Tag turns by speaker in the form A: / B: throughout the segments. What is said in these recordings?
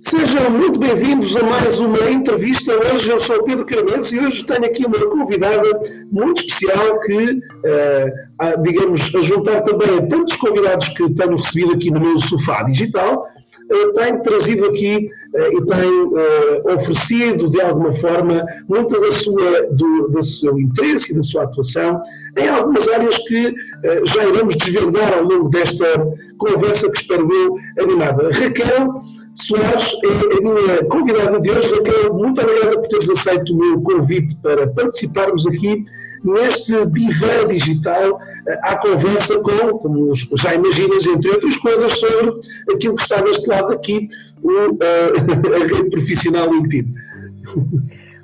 A: Sejam muito bem-vindos a mais uma entrevista. Hoje eu sou Pedro Caramelos e hoje tenho aqui uma convidada muito especial que, uh, digamos, a juntar também tantos convidados que tenho recebido aqui no meu sofá digital, uh, tem trazido aqui e tem uh, oferecido de alguma forma muito da sua, do, do seu interesse e da sua atuação em algumas áreas que já iremos desvendar ao longo desta conversa que espero eu animada. Raquel Soares é a minha convidada de hoje. Raquel, muito obrigada por teres aceito o meu convite para participarmos aqui neste divã digital eh, à conversa com, como já imaginas, entre outras coisas, sobre aquilo que está deste lado aqui, o, uh, a rede profissional LinkedIn.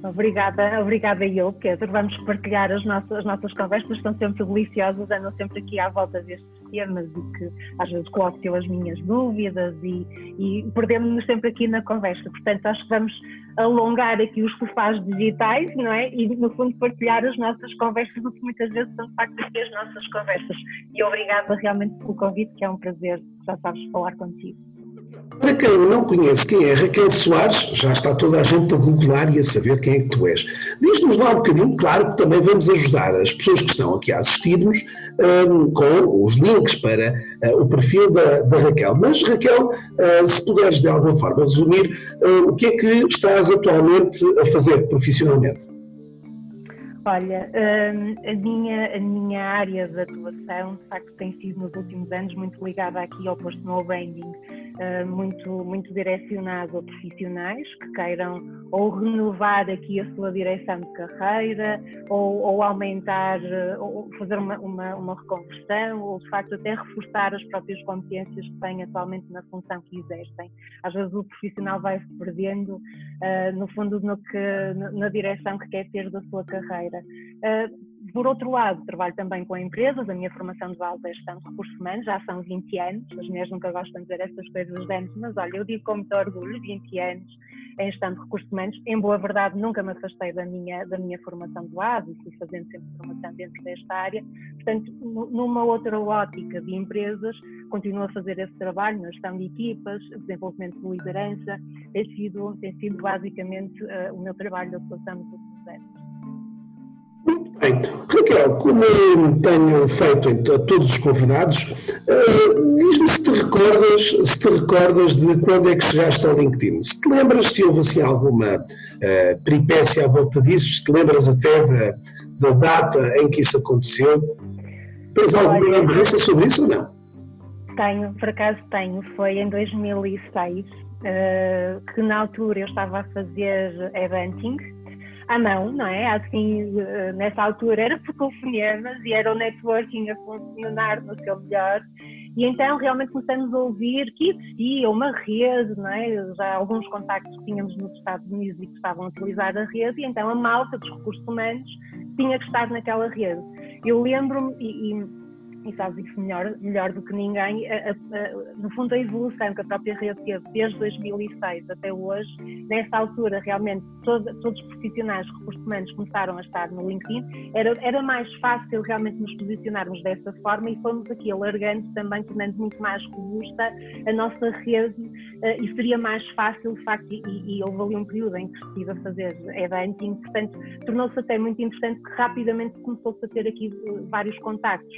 B: Obrigada, obrigada eu, Pedro. Vamos partilhar as nossas, as nossas conversas, são sempre deliciosas, andam sempre aqui à volta destes temas e que às vezes coloco eu as minhas dúvidas e, e perdemos-nos sempre aqui na conversa. Portanto, acho que vamos alongar aqui os sofás digitais, não é? E no fundo partilhar as nossas conversas, porque muitas vezes são de facto aqui as nossas conversas. E obrigada realmente pelo convite, que é um prazer, já sabes, falar contigo.
A: Para quem não conhece quem é Raquel Soares, já está toda a gente a googlar e a saber quem é que tu és. Diz-nos lá um bocadinho, claro que também vamos ajudar as pessoas que estão aqui a assistir-nos um, com os links para uh, o perfil da, da, Raquel. Mas, Raquel, uh, se puderes de alguma forma resumir, uh, o que é que estás atualmente a fazer profissionalmente?
B: Olha, hum, a minha, a minha área de atuação, de facto, tem sido nos últimos anos muito ligada aqui ao personal branding muito, muito direcionado a profissionais que queiram ou renovar aqui a sua direção de carreira, ou, ou aumentar, eh, ou fazer uma, uma, uma, reconversão, ou de facto até reforçar as próprias competências que têm atualmente na função que exercem. Às vezes o profissional vai se perdendo, uh, no fundo, no que, na direção que quer ter da sua carreira. Uh, por outro lado, trabalho também com empresas, a minha formação de base é gestão de recursos humanos, já são 20 anos, as mulheres nunca gostam de dizer essas coisas de mas olha, eu digo com muito orgulho, 20 anos em gestão de recursos humanos, em boa verdade nunca me afastei da minha, da minha formação de base, fui fazendo sempre formação dentro desta área, portanto, numa outra ótica de empresas, continuo a fazer esse trabalho na gestão de equipas, desenvolvimento de liderança, tem sido, tem sido basicamente uh, o meu trabalho de atuação nos últimos anos.
A: Muito bem. Raquel, como tenho feito a todos os convidados, uh, diz-me se te recordas, se te recordas de quando é que chegaste ao LinkedIn. Se te lembras se houve assim alguma uh, peripécia à volta disso, se te lembras até da, da data em que isso aconteceu. Tens alguma lembrança sobre isso ou não?
B: Tenho, por acaso tenho. Foi em 2006, uh, eh, que na altura eu estava a fazer eventing à mão, não é? Assim, nessa altura era por e era o networking a funcionar no seu melhor. E então realmente começamos a ouvir que existia uma rede, não é? Já alguns contactos que tínhamos nos Estados Unidos e que estavam a utilizar a rede, e então a malta dos recursos humanos tinha que estar naquela rede. Eu lembro-me, e e sabes isso melhor, melhor do que ninguém, a, a, no fundo a evolução que a própria rede teve desde 2006 até hoje, nessa altura realmente todo, todos os profissionais de recursos humanos começaram a estar no LinkedIn, era, era mais fácil realmente nos posicionarmos dessa forma e fomos aqui alargando também, tornando muito mais robusta a nossa rede uh, e seria mais fácil de facto, e, e, houve ali um período em que estive a fazer eventing, portanto tornou-se até muito interessante que rapidamente começou-se a ter aqui eh, vários contactos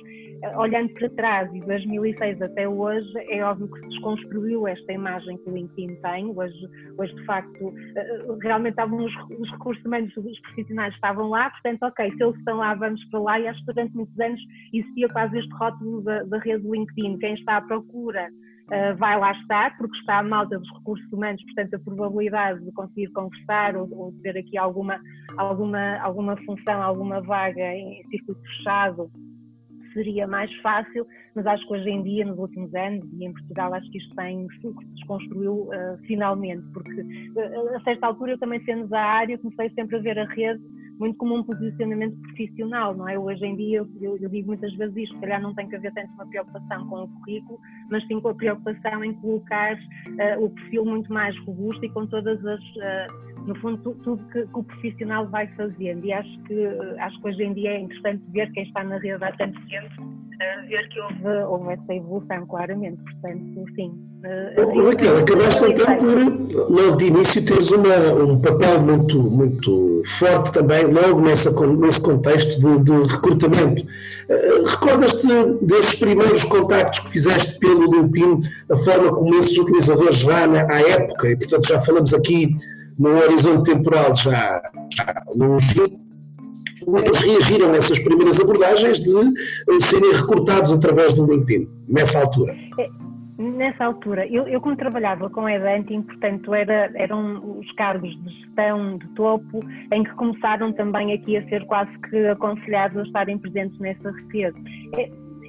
B: olhando para trás, de 2006 até hoje, é óbvio que se desconstruiu esta imagem que o LinkedIn tem. Hoje, hoje de facto, eh, realmente estavam os, os recursos humanos, os profissionais estavam lá, portanto, ok, se eles estão lá, vamos para lá. E acho que durante muitos anos existia quase este rótulo da, da rede do LinkedIn. Quem está à procura uh, vai lá estar, porque está a malta dos recursos humanos, portanto a probabilidade de conseguir conversar ou, ou ter aqui alguma, alguma, alguma função, alguma vaga em circuito fechado seria mais fácil, mas acho que hoje em dia, nos últimos anos, e em Portugal, acho que isto tem, se desconstruiu uh, finalmente, porque uh, a certa altura eu também sendo da área comecei sempre a ver a rede muito como um posicionamento profissional, não é? Hoje em dia, eu, eu digo muitas vezes isto, se calhar não tem que haver tanto uma preocupação com o currículo, mas sim com a preocupação em colocar uh, o perfil muito mais robusto e com todas as, no fundo, tudo, tudo que, que, o profissional vai fazendo. E acho que, acho que hoje em dia é interessante ver quem está na há tanto tempo ver que houve, houve essa evolução, claramente. Portanto, sim. Uh,
A: Raquel, acabaste então por, logo de início, teres uma, um papel muito, muito forte também, logo nessa, nesse contexto de, de recrutamento. Uh, Recordas-te desses primeiros contactos que fizeste pelo LinkedIn, a forma como esses utilizadores já na, à época, e portanto já falamos aqui num horizonte temporal já, já é eles reagiram a essas primeiras abordagens de eh, serem recrutados através do LinkedIn, nessa altura?
B: É, nessa altura, eu, eu como trabalhava com Eventing, portanto era, eram os cargos de gestão de topo em que começaram também aqui a ser quase que aconselhados a estarem presentes nessa rede.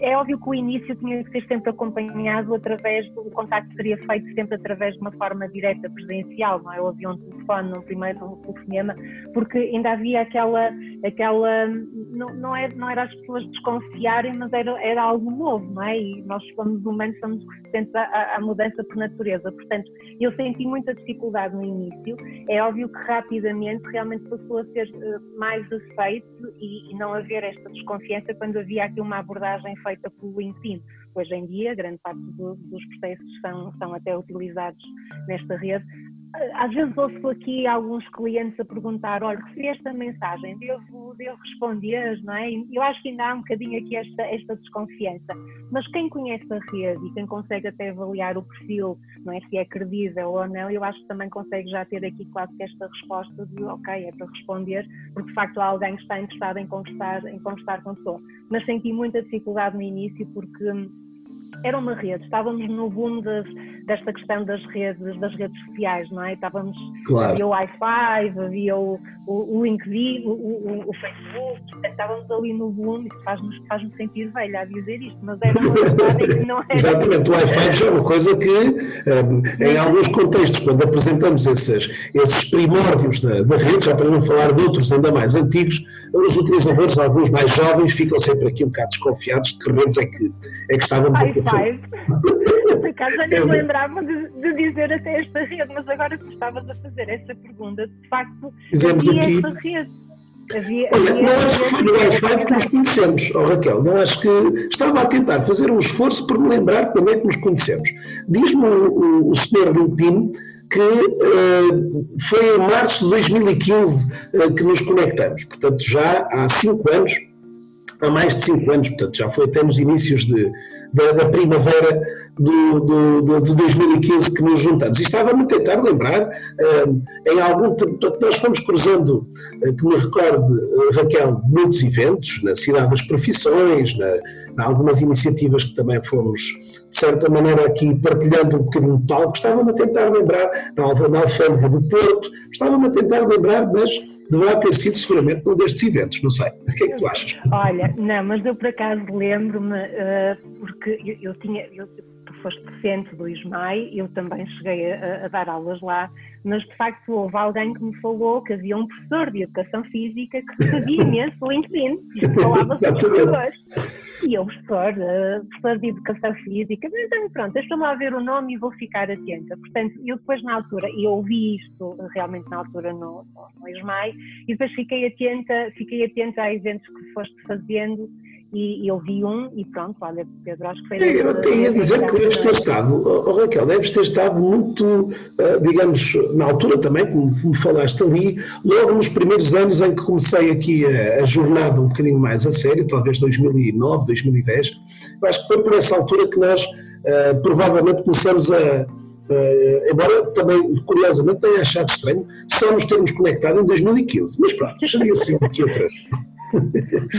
B: É, é óbvio que o início tinha que ser sempre acompanhado através do contacto seria feito sempre através de uma forma direta, presencial, não é? Ou havia um telefone no primeiro no telefonema, porque ainda havia aquela, aquela não, não, era, não era as pessoas desconfiarem, mas era, era algo novo, não é? E nós somos humanos, somos resistentes à, à mudança por natureza. Portanto, eu senti muita dificuldade no início. É óbvio que rapidamente realmente passou a ser eh, mais aceito e, e não haver esta desconfiança quando havia aqui uma abordagem feita pelo LinkedIn. Hoje em dia, grande parte do, dos processos são, são até utilizados nesta rede. Às vezes ouço aqui alguns clientes a perguntar, olha, recebi esta mensagem, devo, devo responder, não é? Eu acho que ainda há um bocadinho aqui esta, esta desconfiança, mas quem conhece a rede e quem consegue até avaliar o perfil, não é? Se é credível ou não, eu acho que também consegue já ter aqui quase que esta resposta de, ok, é para responder, porque de facto há alguém que está interessado em conversar, em conversar com pessoa. Mas senti muita dificuldade no início porque era uma rede, estávamos no boom das, desta questão das redes, das redes sociais, não é? Estávamos, claro. havia o Wi-Fi, havia o, o, o LinkedIn, o, o, o, Facebook, estávamos ali no boom, isso faz-me faz sentir velha a dizer isto, mas era uma verdade que não era.
A: Exatamente, o Wi-Fi já é uma coisa que, um, em alguns contextos, quando apresentamos esses, esses primórdios da, da rede, já para não falar de outros ainda mais antigos, os utilizadores, alguns mais jovens, ficam sempre aqui um bocado desconfiados de que redes é que, é que estávamos a
B: fazer. Já nem me lembrava de, de, dizer até esta rede, mas agora que estavas a fazer essa pergunta, de facto,
A: Fizemos
B: havia
A: aqui...
B: esta rede. Havia,
A: Olha,
B: havia
A: não acho que foi no Wi-Fi que nos conhecemos, oh, Raquel, não acho que estava a tentar fazer um esforço para me lembrar quando é que nos conhecemos. Diz-me o, o, o senhor LinkedIn que uh, foi em março de 2015 uh, que nos conectamos, portanto já há cinco anos, há mais de cinco anos, portanto já foi até nos inícios de, da, da primavera do, do, do, de 2015 que nos juntamos. E estava-me a tentar lembrar, uh, em algum nós fomos cruzando, uh, que me recorde, uh, Raquel, muitos eventos, na Cidade das Profissões, na, na algumas iniciativas que também fomos, de certa maneira, aqui partilhando um bocadinho de palco. Estava-me a tentar lembrar, na, na Alfândega do Porto, estava-me a tentar lembrar, mas deverá ter sido seguramente um destes eventos, não sei. O que é que tu achas?
B: Olha, não, mas eu por acaso lembro-me, porque eu, eu tinha. Eu, foste docente do ISMAI, eu também cheguei a, a, dar aulas lá, mas de facto houve alguém que me falou que havia um professor de Educação Física que sabia imenso LinkedIn e falava sobre pessoas. E eu, professor, uh, professor de Educação Física, mas então, pronto, deixa-me lá ver o nome e vou ficar atenta. Portanto, eu depois na altura, e ouvi isto realmente na altura no, no, no ISMAI, e depois fiquei atenta, fiquei atenta a eventos que foste fazendo e, eu vi um e pronto, olha, Pedro, acho que foi...
A: É, eu tenho a dizer que deves ter estado, oh, Raquel, deves ter estado muito, uh, digamos, na altura também, como me falaste ali, logo nos primeiros anos em que comecei aqui a, a jornada um bocadinho mais a sério, talvez 2009, 2010, eu acho que foi por essa altura que nós uh, provavelmente começamos a, Uh, embora também, curiosamente, tenha achado estranho só nos termos conectado em 2015. Mas pronto, seria assim aqui outra.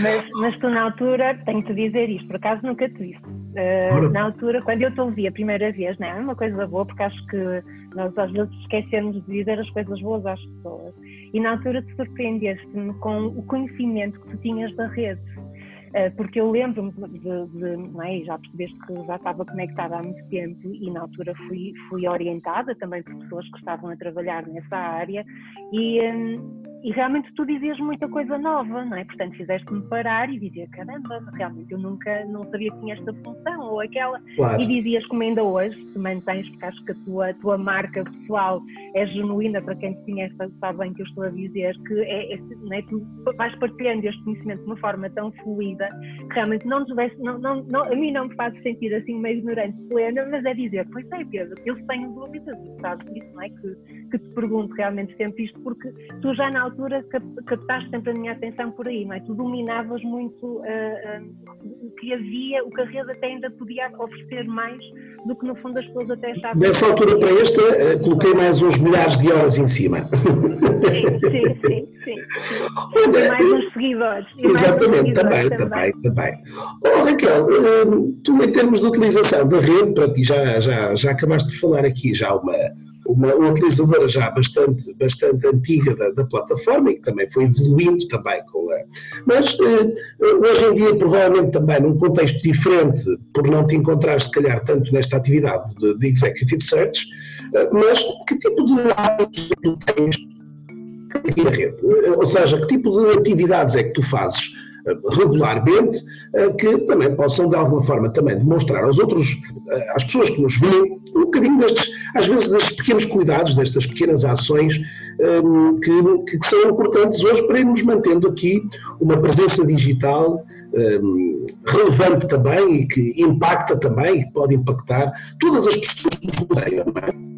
B: Mas, mas tu na altura, tenho-te dizer isto, por acaso nunca te disse. Uh, na altura, quando eu te ouvi a primeira vez, não é? Uma coisa boa, porque acho que nós às vezes esquecemos de dizer as coisas boas às pessoas. E na altura te surpreendeste-me com o conhecimento que tu tinhas da rede. Eh, porque eu lembro-me de, de, não é, já percebeste que já estava conectada há muito tempo e na altura fui, fui orientada também por pessoas que estavam a trabalhar nessa área. E, hum, e realmente tu dizias muita coisa nova, não é? Portanto, fizeste-me parar e dizer, caramba, realmente eu nunca, não sabia que tinha esta função ou aquela. Claro. E dizias como ainda hoje, te mantens, porque acho que a tua, tua marca pessoal é genuína, para quem te conhece sabe bem que eu estou a dizer, que é, é, é? tu vais partilhando este conhecimento de uma forma tão fluida que realmente não, tivesse, não, não, não, a mim não me faz sentir assim meio ignorante plena, mas é dizer, pois é Pedro, eu tenho dúvidas, sabes disso, não é? Que, que te pergunto realmente sempre isto, porque tu já na altura captaste sempre a minha atenção por aí, não é? Tu dominavas muito uh, uh, o que havia, o que a rede até ainda podia oferecer mais do que no fundo as pessoas até achavam.
A: Nessa altura para esta, uh, coloquei mais uns milhares de horas em cima.
B: Sim, sim, sim. sim, sim. E mais uns seguidores.
A: Exatamente, uns seguidores também, também, também. Oh, Raquel, tu em termos de utilização da rede, para ti já, já, já acabaste de falar aqui já uma uma, utilizadora já bastante, bastante antiga da, da, plataforma e que também foi evoluindo também com a. Mas eh, hoje em dia, provavelmente também num contexto diferente, por não te encontrar se calhar tanto nesta atividade de, de Executive Search, eh, mas que tipo de é tu tens aqui na rede? Eh, ou seja, que tipo de atividades é que tu fazes? Regularmente, que também possam de alguma forma também demonstrar aos outros, às pessoas que nos veem, um bocadinho destes, às vezes, destes pequenos cuidados, destas pequenas ações um, que, que, são importantes hoje para irmos mantendo aqui uma presença digital um, relevante também e que impacta também e pode impactar todas as pessoas que nos rodeiam, é?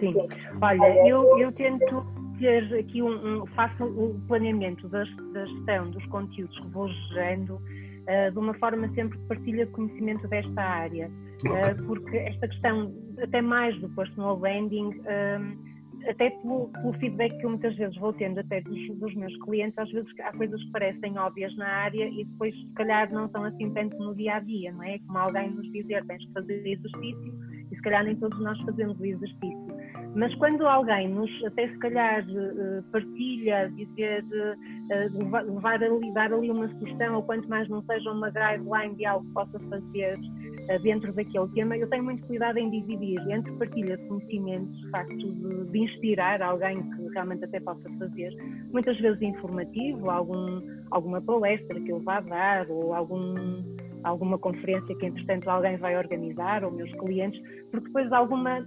B: Sim, olha, eu, eu tento ter aqui um, um faço o planeamento da, da gestão dos conteúdos que vou gerando uh, de uma forma sempre de partilha de conhecimento desta área, uh, porque esta questão, até mais do personal branding, uh, até pelo, pelo, feedback que eu muitas vezes vou tendo até dos, dos, meus clientes, às vezes há coisas que parecem óbvias na área e depois se calhar não são assim tanto no dia a dia, não é? Como alguém nos dizer tens que fazer exercício e se calhar nem todos nós fazemos o exercício. Mas quando alguém nos, até se calhar, eh, partilha, dizer, eh, levar ali, dar ali uma sugestão, ou quanto mais não seja uma guideline de algo que possa fazer eh, dentro daquele tema, eu tenho muito cuidado em dividir entre partilha de conhecimentos, de facto de, de inspirar alguém que realmente até possa fazer, muitas vezes informativo, algum, alguma palestra que eu vá dar, ou algum alguma conferência que entretanto alguém vai organizar, ou meus clientes, porque depois alguma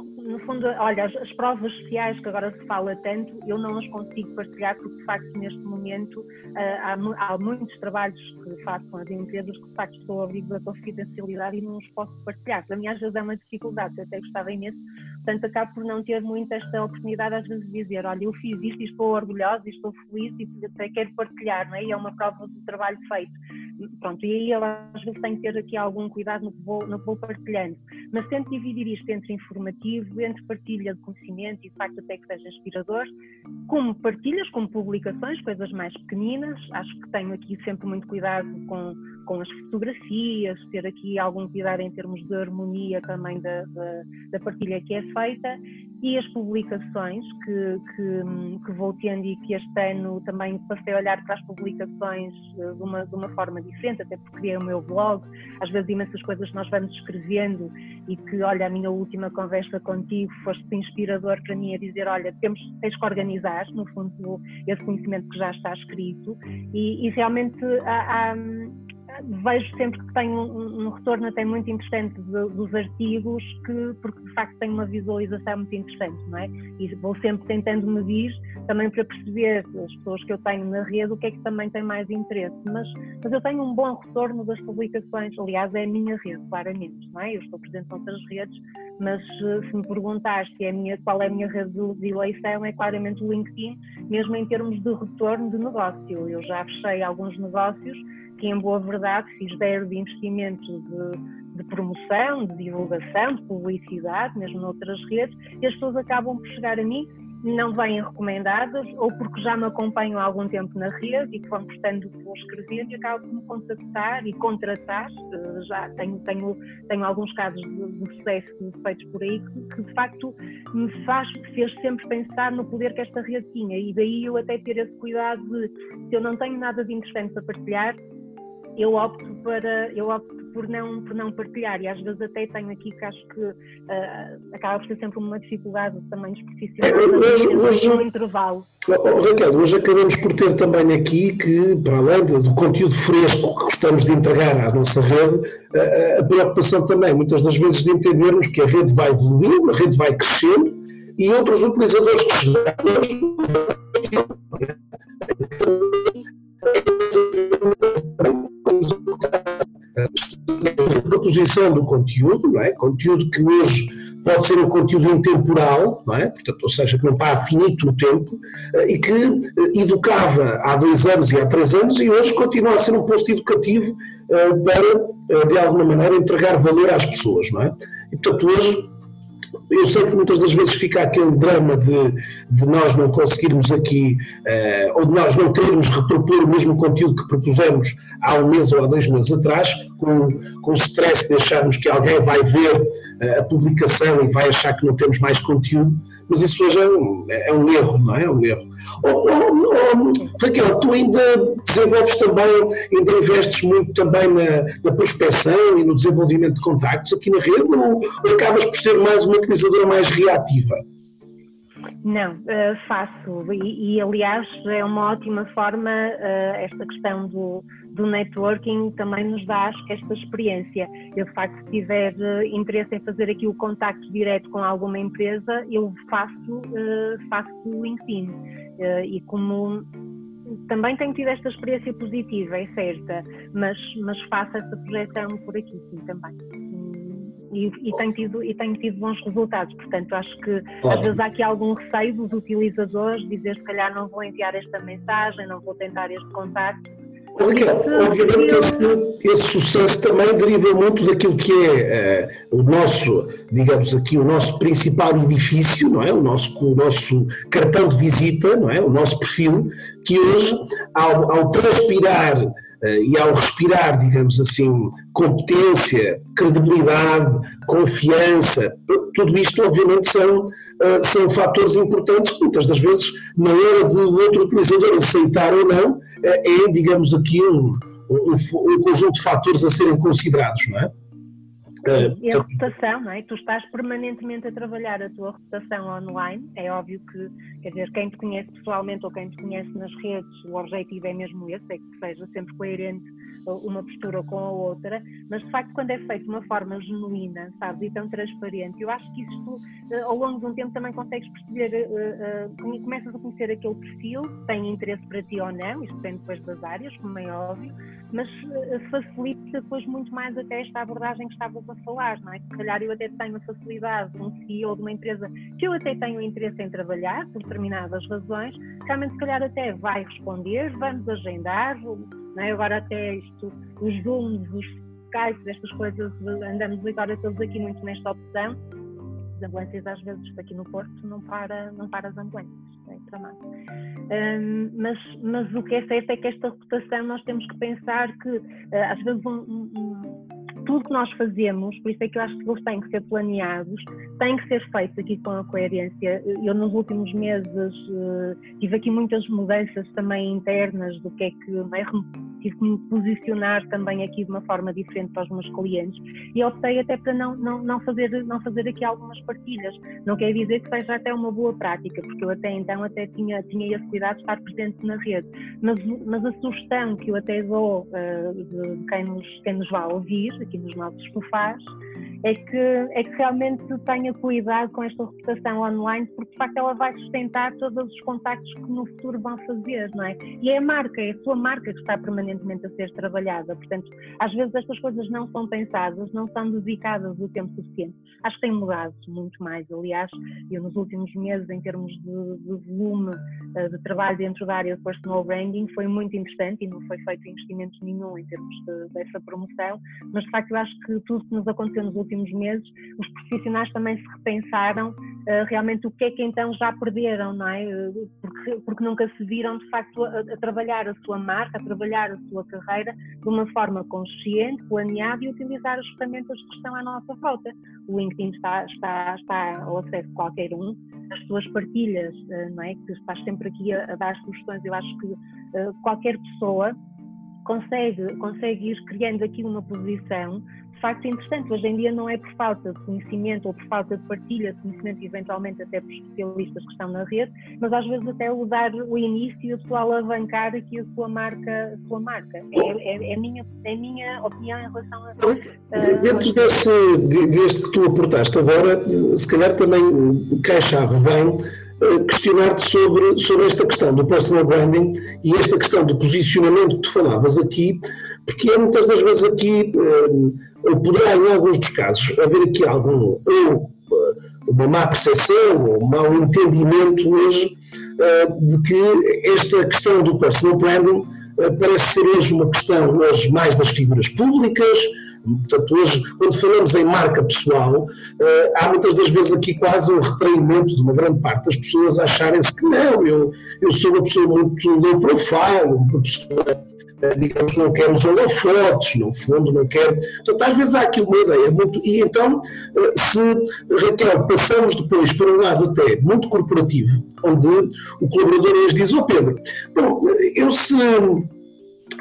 B: no fundo, olha, as, as, provas sociais que agora se fala tanto, eu não as consigo partilhar porque, de facto, neste momento uh, há, há, muitos trabalhos que faço com as empresas que, de facto, estou a abrigo da confidencialidade e não os posso partilhar. Para mim, às vezes, é uma dificuldade, eu até gostava imenso, portanto, acabo por não ter muito esta oportunidade, às vezes, de dizer, olha, eu fiz isto e estou orgulhosa e estou feliz e até quero partilhar, não é? E é uma prova do trabalho feito. Pronto, e aí eu às vezes tenho que ter aqui algum cuidado no que vou, no que vou partilhando, mas tento dividir isto entre informativo, entre partilha de conhecimento e de facto até que seja inspirador, como partilhas, como publicações, coisas mais pequeninas, acho que tenho aqui sempre muito cuidado com, com as fotografias, ter aqui algum cuidado em termos de harmonia também da, da, da partilha que é feita e as publicações que, que, que, vou tendo e que este ano também passei a olhar para as publicações eh, de uma, de uma forma diferente, até porque criei o meu blog, às vezes imensas coisas que nós vamos escrevendo e que, olha, a minha última conversa contigo foste inspirador para mim a dizer, olha, temos, tens que organizar, no fundo, esse conhecimento que já está escrito. E, e realmente há, há vejo sempre que tem um, um, retorno até muito interessante de, dos artigos, que, porque de facto tem uma visualização muito interessante, não é? E vou sempre tentando medir também para perceber as pessoas que eu tenho na rede o que é que também tem mais interesse. Mas, mas eu tenho um bom retorno das publicações, aliás, é a minha rede, claramente, não é? Eu estou presente noutras redes, mas se me perguntar se é minha, qual é a minha rede de eleição, é claramente o LinkedIn, mesmo em termos de retorno de negócio. Eu já fechei alguns negócios que em boa verdade fiz zero de investimento de, de, promoção, de divulgação, de publicidade, mesmo noutras redes, e as pessoas acabam por chegar a mim não vêm recomendadas ou porque já me acompanham há algum tempo na rede e que vão gostando do que vou escrever e acabam por me contactar e contratar. Eh, já tenho, tenho, tenho alguns casos de, de sucesso feitos por aí que, que, de facto me faz, fez sempre pensar no poder que esta rede tinha e daí eu até ter esse cuidado de se eu não tenho nada de interessante para partilhar, eu opto para eu opto por não por não partilhar e às vezes até tenho aqui que acho que uh, acaba por ser sempre uma dificuldade também dos profissionais é, hoje, hoje, um intervalo.
A: Oh, Raquel, hoje acabamos por ter também aqui que, para além do conteúdo fresco que gostamos de entregar à nossa rede, a, a preocupação também, muitas das vezes, de entendermos que a rede vai evoluindo, a rede vai crescendo e outros utilizadores que chegaram proposição do conteúdo, não é? conteúdo que hoje pode ser um conteúdo intemporal, não é? Portanto, ou seja, que não para finito no tempo, eh, e que eh, educava há dois anos e há três anos e hoje continua a ser um posto educativo eh, para, de alguma maneira, entregar valor às pessoas. Não é? E, portanto, hoje eu sei que muitas das vezes fica aquele drama de, de nós não conseguirmos aqui, uh, ou de nós não querermos repropor o mesmo conteúdo que propusemos há um mês ou há dois meses atrás, com, com o stress de acharmos que alguém vai ver uh, a publicação e vai achar que não temos mais conteúdo mas isso hoje é um, é um erro, não é? É um erro. Oh, oh, oh, Raquel, tu ainda desenvolves também, ainda investes muito também na, na prospecção e no desenvolvimento de contactos aqui na rede ou, ou acabas por ser mais uma utilizadora mais reativa?
B: Não, uh, faço e, e, aliás é uma ótima forma uh, esta questão do, do networking também nos dá acho que esta experiência. Eu de facto se tiver uh, interesse em fazer aqui o contacto direto com alguma empresa, eu faço, faço o LinkedIn e como também tenho tido esta experiência positiva, é certa, mas, mas faço essa projeção por aqui sim também e, e, tenho tido, e tenho tido bons resultados. Portanto, acho que claro. às vezes há aqui algum receio dos utilizadores, dizer se calhar não vou enviar esta mensagem, não vou tentar este contacto.
A: Raquel, obviamente que esse, esse, sucesso também deriva muito daquilo que é uh, o nosso, digamos aqui, o nosso principal edifício, não é? O nosso, o nosso cartão de visita, não é? O nosso perfil, que hoje, ao, ao transpirar eh, e ao respirar, digamos assim, competência, credibilidade, confiança, tudo isto obviamente são, eh, são fatores importantes que muitas das vezes, na hora do outro utilizador aceitar ou não, é, digamos aqui, um, um, um conjunto de fatores a serem considerados, não é?
B: Uh, e a reputação, não é? Tu estás permanentemente a trabalhar a tua reputação online. É óbvio que, quer dizer, quem te conhece pessoalmente ou quem te conhece nas redes, o objetivo é mesmo esse, é que seja sempre coerente uma postura com a outra, mas de facto quando é feito de uma forma genuína, sabes, e tão transparente, eu acho que isto eh, ao longo de um tempo também consegues perceber, uh, uh, começas a conhecer aquele perfil, tem interesse para ti ou não, isto depende depois das áreas, como é óbvio, mas uh, facilita depois muito mais até esta abordagem que estavas a falar, não é? Se calhar eu até tenho a facilidade de um CEO de uma empresa que eu até tenho interesse em trabalhar, por determinadas razões, realmente se calhar até vai responder, vamos agendar, não é? agora até isto, os Zooms, os Skypes, estas coisas, andamos agora todos aqui muito nesta opção, as ambulâncias às vezes aqui no Porto não para, não para as ambulâncias tramado. Um, mas, mas o que é certo é que esta reputação nós temos que pensar que uh, às vezes um, um, tudo que nós fazemos, por isso é que eu acho que eles têm que ser planeados, têm que ser feitos aqui com a coerência. Eu nos últimos meses uh, tive aqui muitas mudanças também internas do que é que é, tive que me posicionar também aqui de uma forma diferente para os meus clientes e optei até para não, não, não, fazer, não fazer aqui algumas partilhas. Não quer dizer que seja até uma boa prática, porque eu até então até tinha, tinha esse cuidado de estar presente na rede. Mas, mas a sugestão que eu até dou uh, de quem nos, quem nos vai ouvir, aqui nos nossos sofás, é que, é que realmente tenha cuidado com esta reputação online, porque de facto ela vai sustentar todos os contactos que no futuro vão fazer, não é? E é a marca, é a sua marca que está permanentemente a ser trabalhada. Portanto, às vezes estas coisas não são pensadas, não são dedicadas o tempo suficiente. Acho que tem mudado muito mais. Aliás, eu nos últimos meses, em termos de, de volume uh, de trabalho dentro da área de personal branding, foi muito interessante e não foi feito investimento nenhum em termos de, dessa promoção, mas de facto eu acho que tudo que nos aconteceu nos últimos meses, os profissionais também se repensaram uh, realmente o que é que então já perderam, não é? Porque, porque nunca se viram de facto a, a, trabalhar a sua marca, a trabalhar a sua carreira de uma forma consciente, planeada e utilizar as ferramentas que estão à nossa volta. O LinkedIn está, está, está ao acesso de qualquer um, as suas partilhas, uh, não é? Que estás sempre aqui a, a dar sugestões, eu acho que uh, qualquer pessoa consegue, consegue ir criando aqui uma posição facto interessante. Hoje em dia não é por falta de conhecimento ou por falta de partilha de conhecimento, eventualmente até por especialistas que estão na rede, mas às vezes até o dar o início e a sua alavancar aqui a sua marca. A sua marca. É, é, é, minha, é minha opinião em relação a.
A: Uh, Dentro desse, deste que tu aportaste agora, se calhar também caixa bem questionar-te sobre, sobre esta questão do personal branding e esta questão do posicionamento que tu falavas aqui, porque é muitas das vezes aqui eh, ou poderá, em alguns dos casos, haver aqui algum, ou uma má percepção, ou um mau entendimento hoje, eh, de que esta questão do personal branding eh, parece ser hoje uma questão hoje mais das figuras públicas, Portanto, hoje, quando falamos em marca pessoal, eh, há muitas das vezes aqui quase um retraimento de uma grande parte das pessoas acharem-se que não, eu, eu sou uma pessoa muito low profile, uma pessoa eh, digamos, não quer os holofotes, no fundo, não quer. Portanto, às vezes há aqui uma ideia muito. E então, eh, se, Raquel, passamos depois para um lado até muito corporativo, onde o colaborador hoje diz: Ó oh Pedro, bom, eu se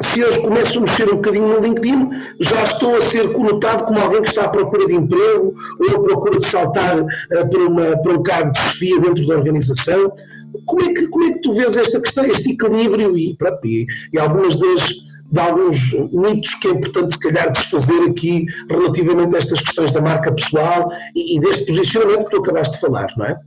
A: se hoje começo a mexer um bocadinho no LinkedIn, já estou a ser conotado como alguém que está à procura de emprego ou à procura de saltar uh, para, uma, para um cargo de chefia dentro da organização. Como é que, como é que tu vês esta questão, este equilíbrio e, e, e algumas das, de alguns mitos que é importante, se calhar, desfazer aqui relativamente a estas questões da marca pessoal e, e deste posicionamento que tu acabaste de falar, não é?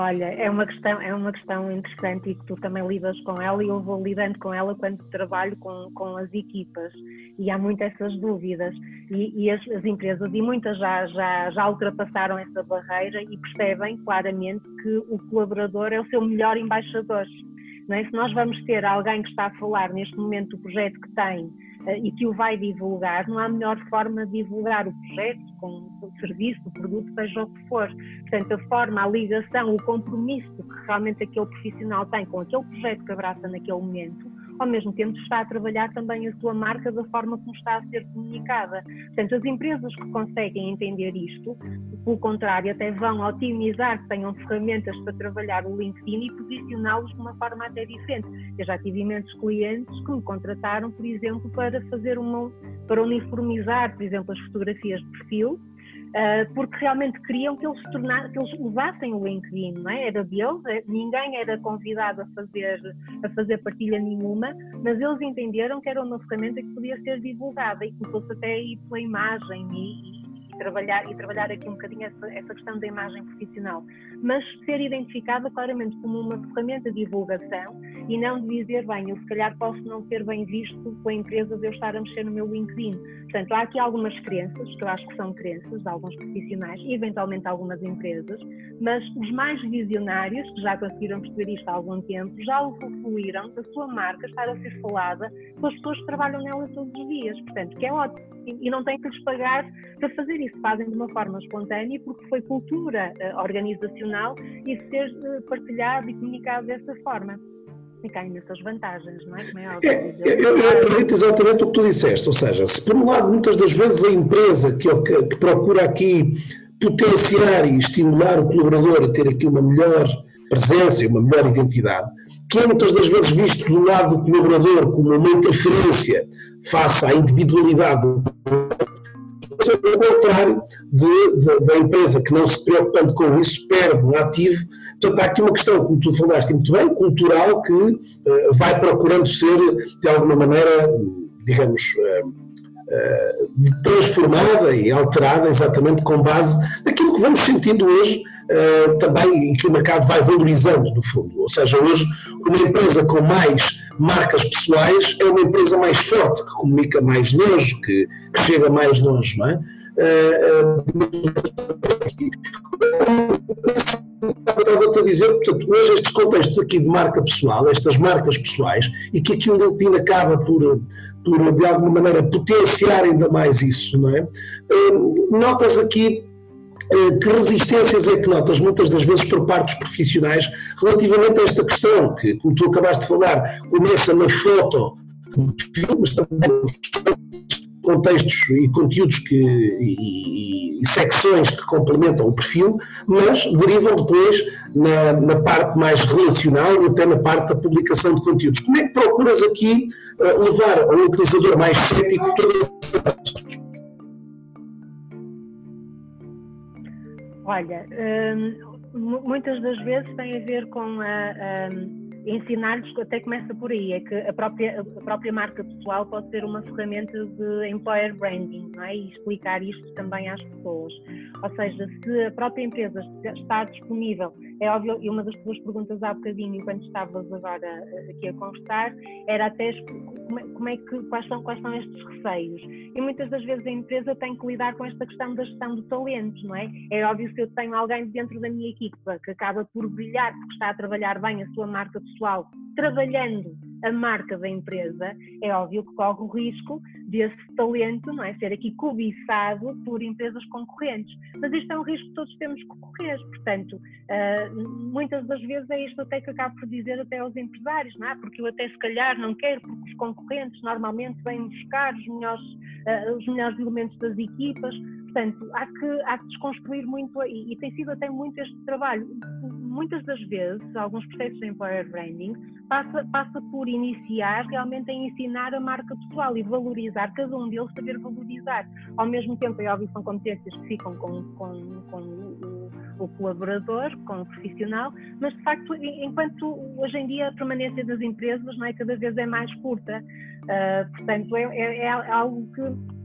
B: Olha, é uma questão, é uma questão interessante e que tu também lidas com ela e eu vou lidando com ela quando trabalho com, com as equipas e há muitas essas dúvidas e, e as, as, empresas e muitas já, já, já ultrapassaram essa barreira e percebem claramente que o colaborador é o seu melhor embaixador. Não é? Se nós vamos ter alguém que está a falar neste momento do projeto que tem e que o vai divulgar, não há melhor forma de divulgar o projeto, com o serviço, o produto, seja o que for. Portanto, a forma, a ligação, o compromisso que realmente aquele profissional tem com aquele projeto que abraça naquele momento, ao mesmo tempo está a trabalhar também a sua marca da forma como está a ser comunicada. Portanto, as empresas que conseguem entender isto, pelo contrário, até vão otimizar que tenham ferramentas para trabalhar o LinkedIn e posicioná-los de uma forma até diferente. Eu já tive imensos clientes que me contrataram, por exemplo, para fazer uma, para uniformizar, por exemplo, as fotografias de perfil porque realmente queriam que eles, tornassem, que eles usassem o LinkedIn, não é? Era deles, é, ninguém era convidado a fazer, a fazer partilha nenhuma, mas eles entenderam que era uma ferramenta que podia ser divulgada e começou-se até aí pela imagem e, trabalhar, e trabalhar aqui um bocadinho essa, essa questão da imagem profissional, mas ser identificada claramente como uma ferramenta de divulgação e não de dizer, bem, eu se calhar posso não ser bem visto pela empresa de eu estar a mexer no meu LinkedIn. Portanto, há aqui algumas crenças, que eu acho que são crenças de alguns profissionais e eventualmente algumas empresas, mas os mais visionários, que já conseguiram perceber isto há algum tempo, já o concluíram da sua marca estar a ser falada pelas pessoas que trabalham nela todos os dias. Portanto, que é ótimo e não têm que lhes pagar para fazer isso. Fazem de uma forma espontânea porque foi cultura uh, organizacional e ser uh, partilhado e comunicado dessa forma. E cá imensas vantagens, não é? Como é óbvio. É,
A: eu, eu acredito exatamente o que tu disseste, ou seja, se por um lado muitas das vezes a empresa que, que, que procura aqui potenciar e estimular o colaborador a ter aqui uma melhor presença e uma melhor identidade, que é muitas das vezes visto do lado do colaborador como uma interferência face à individualidade do ao contrário de, de, da empresa que não se preocupando com isso perde um ativo. Portanto, há aqui uma questão, como tu falaste muito bem, cultural, que uh, vai procurando ser, de alguma maneira, digamos, uh, uh, transformada e alterada exatamente com base naquilo que vamos sentindo hoje também e que o mercado vai valorizando, no fundo. Ou seja, hoje uma empresa com mais marcas pessoais é uma empresa mais forte, que comunica mais longe, que, que chega mais longe, não é? Uh, Estava-te a dizer, portanto, hoje estes contextos aqui de marca pessoal, estas marcas pessoais, e que aqui o LinkedIn acaba por, por, de alguma maneira, potenciar ainda mais isso, não é? Notas aqui eh, que resistências é que notas muitas das vezes por parte dos profissionais relativamente a esta questão que, como tu acabaste de falar, começa na foto mas também nos contextos e conteúdos que, e, e, secções que complementam o perfil, mas derivam depois na, na, parte mais relacional e até na parte da publicação de conteúdos. Como é que procuras aqui uh, levar ao utilizador mais cético todas essas
B: Olha, hum, muitas das vezes tem a ver com a, hum, ensinar-lhes, até começa por aí, é que a própria, a própria marca pessoal pode ser uma ferramenta de employer branding, não é? E explicar isto também às pessoas. Ou seja, se a própria empresa está disponível, é óbvio, e uma das tuas perguntas há bocadinho, enquanto estavas agora eh, aqui a conversar, era até é, como é que, quais são, quais são estes receios. E muitas das vezes a empresa tem que lidar com esta questão da gestão de talentos, não é? É óbvio se eu tenho alguém dentro da minha equipa que acaba por brilhar porque está a trabalhar bem a sua marca pessoal, trabalhando a marca da empresa, é óbvio que corre o risco desse talento não é, ser aqui cobiçado por empresas concorrentes. Mas isto é um risco que todos temos que correr. Portanto, uh, muitas das vezes é isto até que acabo por dizer até aos empresários, não é? porque eu até se calhar não quero, porque os concorrentes normalmente vêm buscar os melhores, uh, os melhores elementos das equipas. Portanto, há que, há que desconstruir muito, e, e tem sido até muito este trabalho. Muitas das vezes, alguns processos de employer branding passa, passa por iniciar realmente a ensinar a marca pessoal e valorizar, cada um deles saber valorizar. Ao mesmo tempo, é óbvio que são competências que ficam com, com, com o, o, colaborador, com o profissional, mas de facto, enquanto hoje em dia a permanência das empresas não é, cada vez é mais curta, uh, portanto, é, é, é algo que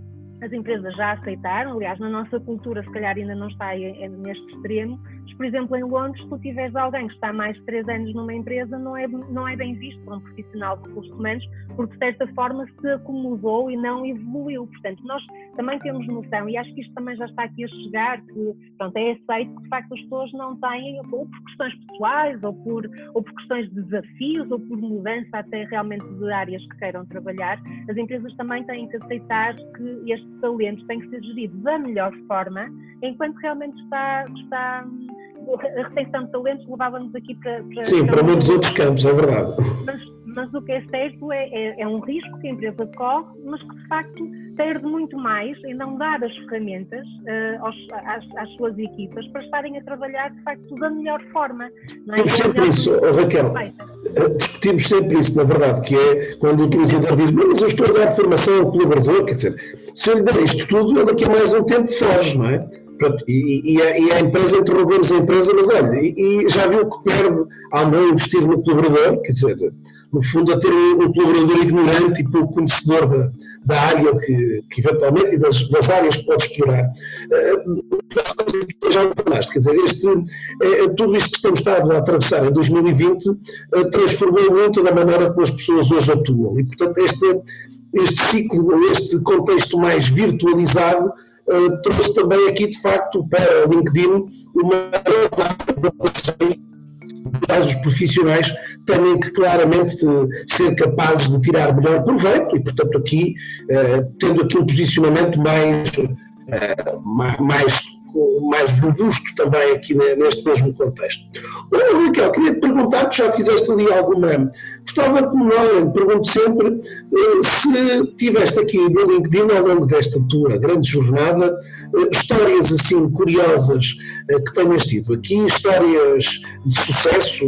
B: as empresas já aceitaram, aliás, na nossa cultura, se calhar ainda não está neste extremo, por exemplo, em Londres, se tu tiveres alguém que está mais de três anos numa empresa, não é, não é bem visto por um profissional de recursos humanos, porque de certa forma se acomodou e não evoluiu. Portanto, nós também temos noção, e acho que isto também já está aqui a chegar, que pronto, é aceito que de facto as pessoas não têm, ou por questões pessoais, ou por, ou por questões de desafios, ou por mudança até realmente de áreas que queiram trabalhar, as empresas também têm que aceitar que este talento tem que ser gerido da melhor forma, enquanto realmente está, está a retenção de talentos levava-nos aqui para,
A: para. Sim, para, muitos outros campos, é verdade.
B: Mas, mas o que é certo é, é, é, um risco que a empresa corre, mas que de facto perde muito mais em não dar as ferramentas uh, aos, às, às, suas equipas para estarem a trabalhar de facto da melhor forma.
A: Não é? sempre isso, oh, Raquel. Discutimos sempre isso, na verdade, que é quando o utilizador diz, mas eu estou a dar formação ao colaborador, quer dizer, se eu lhe der isto tudo, ele daqui a mais um tempo foge, não é? Pronto, e, e, a, e, a, empresa, interrogamos a empresa, mas olha, e, e, já viu que perde ao não investir no colaborador, quer dizer, no fundo a ter um, colaborador ignorante e pouco conhecedor da, da área que, que eventualmente e das, das, áreas que pode explorar. Uh, já falaste, quer dizer, este, uh, tudo isto que estamos estado a atravessar em 2020 uh, transformou muito na maneira como as pessoas hoje atuam e, portanto, este, este ciclo, este contexto mais virtualizado eh, trouxe também aqui, de facto, para o LinkedIn uma os profissionais têm que claramente ser capazes de tirar melhor proveito e, portanto, aqui, eh, tendo aqui um posicionamento mais, eh, mais mais robusto também aqui neste mesmo contexto. Olha, Raquel, queria te perguntar, tu já fizeste ali alguma. Gostava, como não, pergunto sempre, eh, se tiveste aqui no LinkedIn, ao longo desta tua grande jornada, eh, histórias assim curiosas que tenhas tido aqui, histórias de sucesso,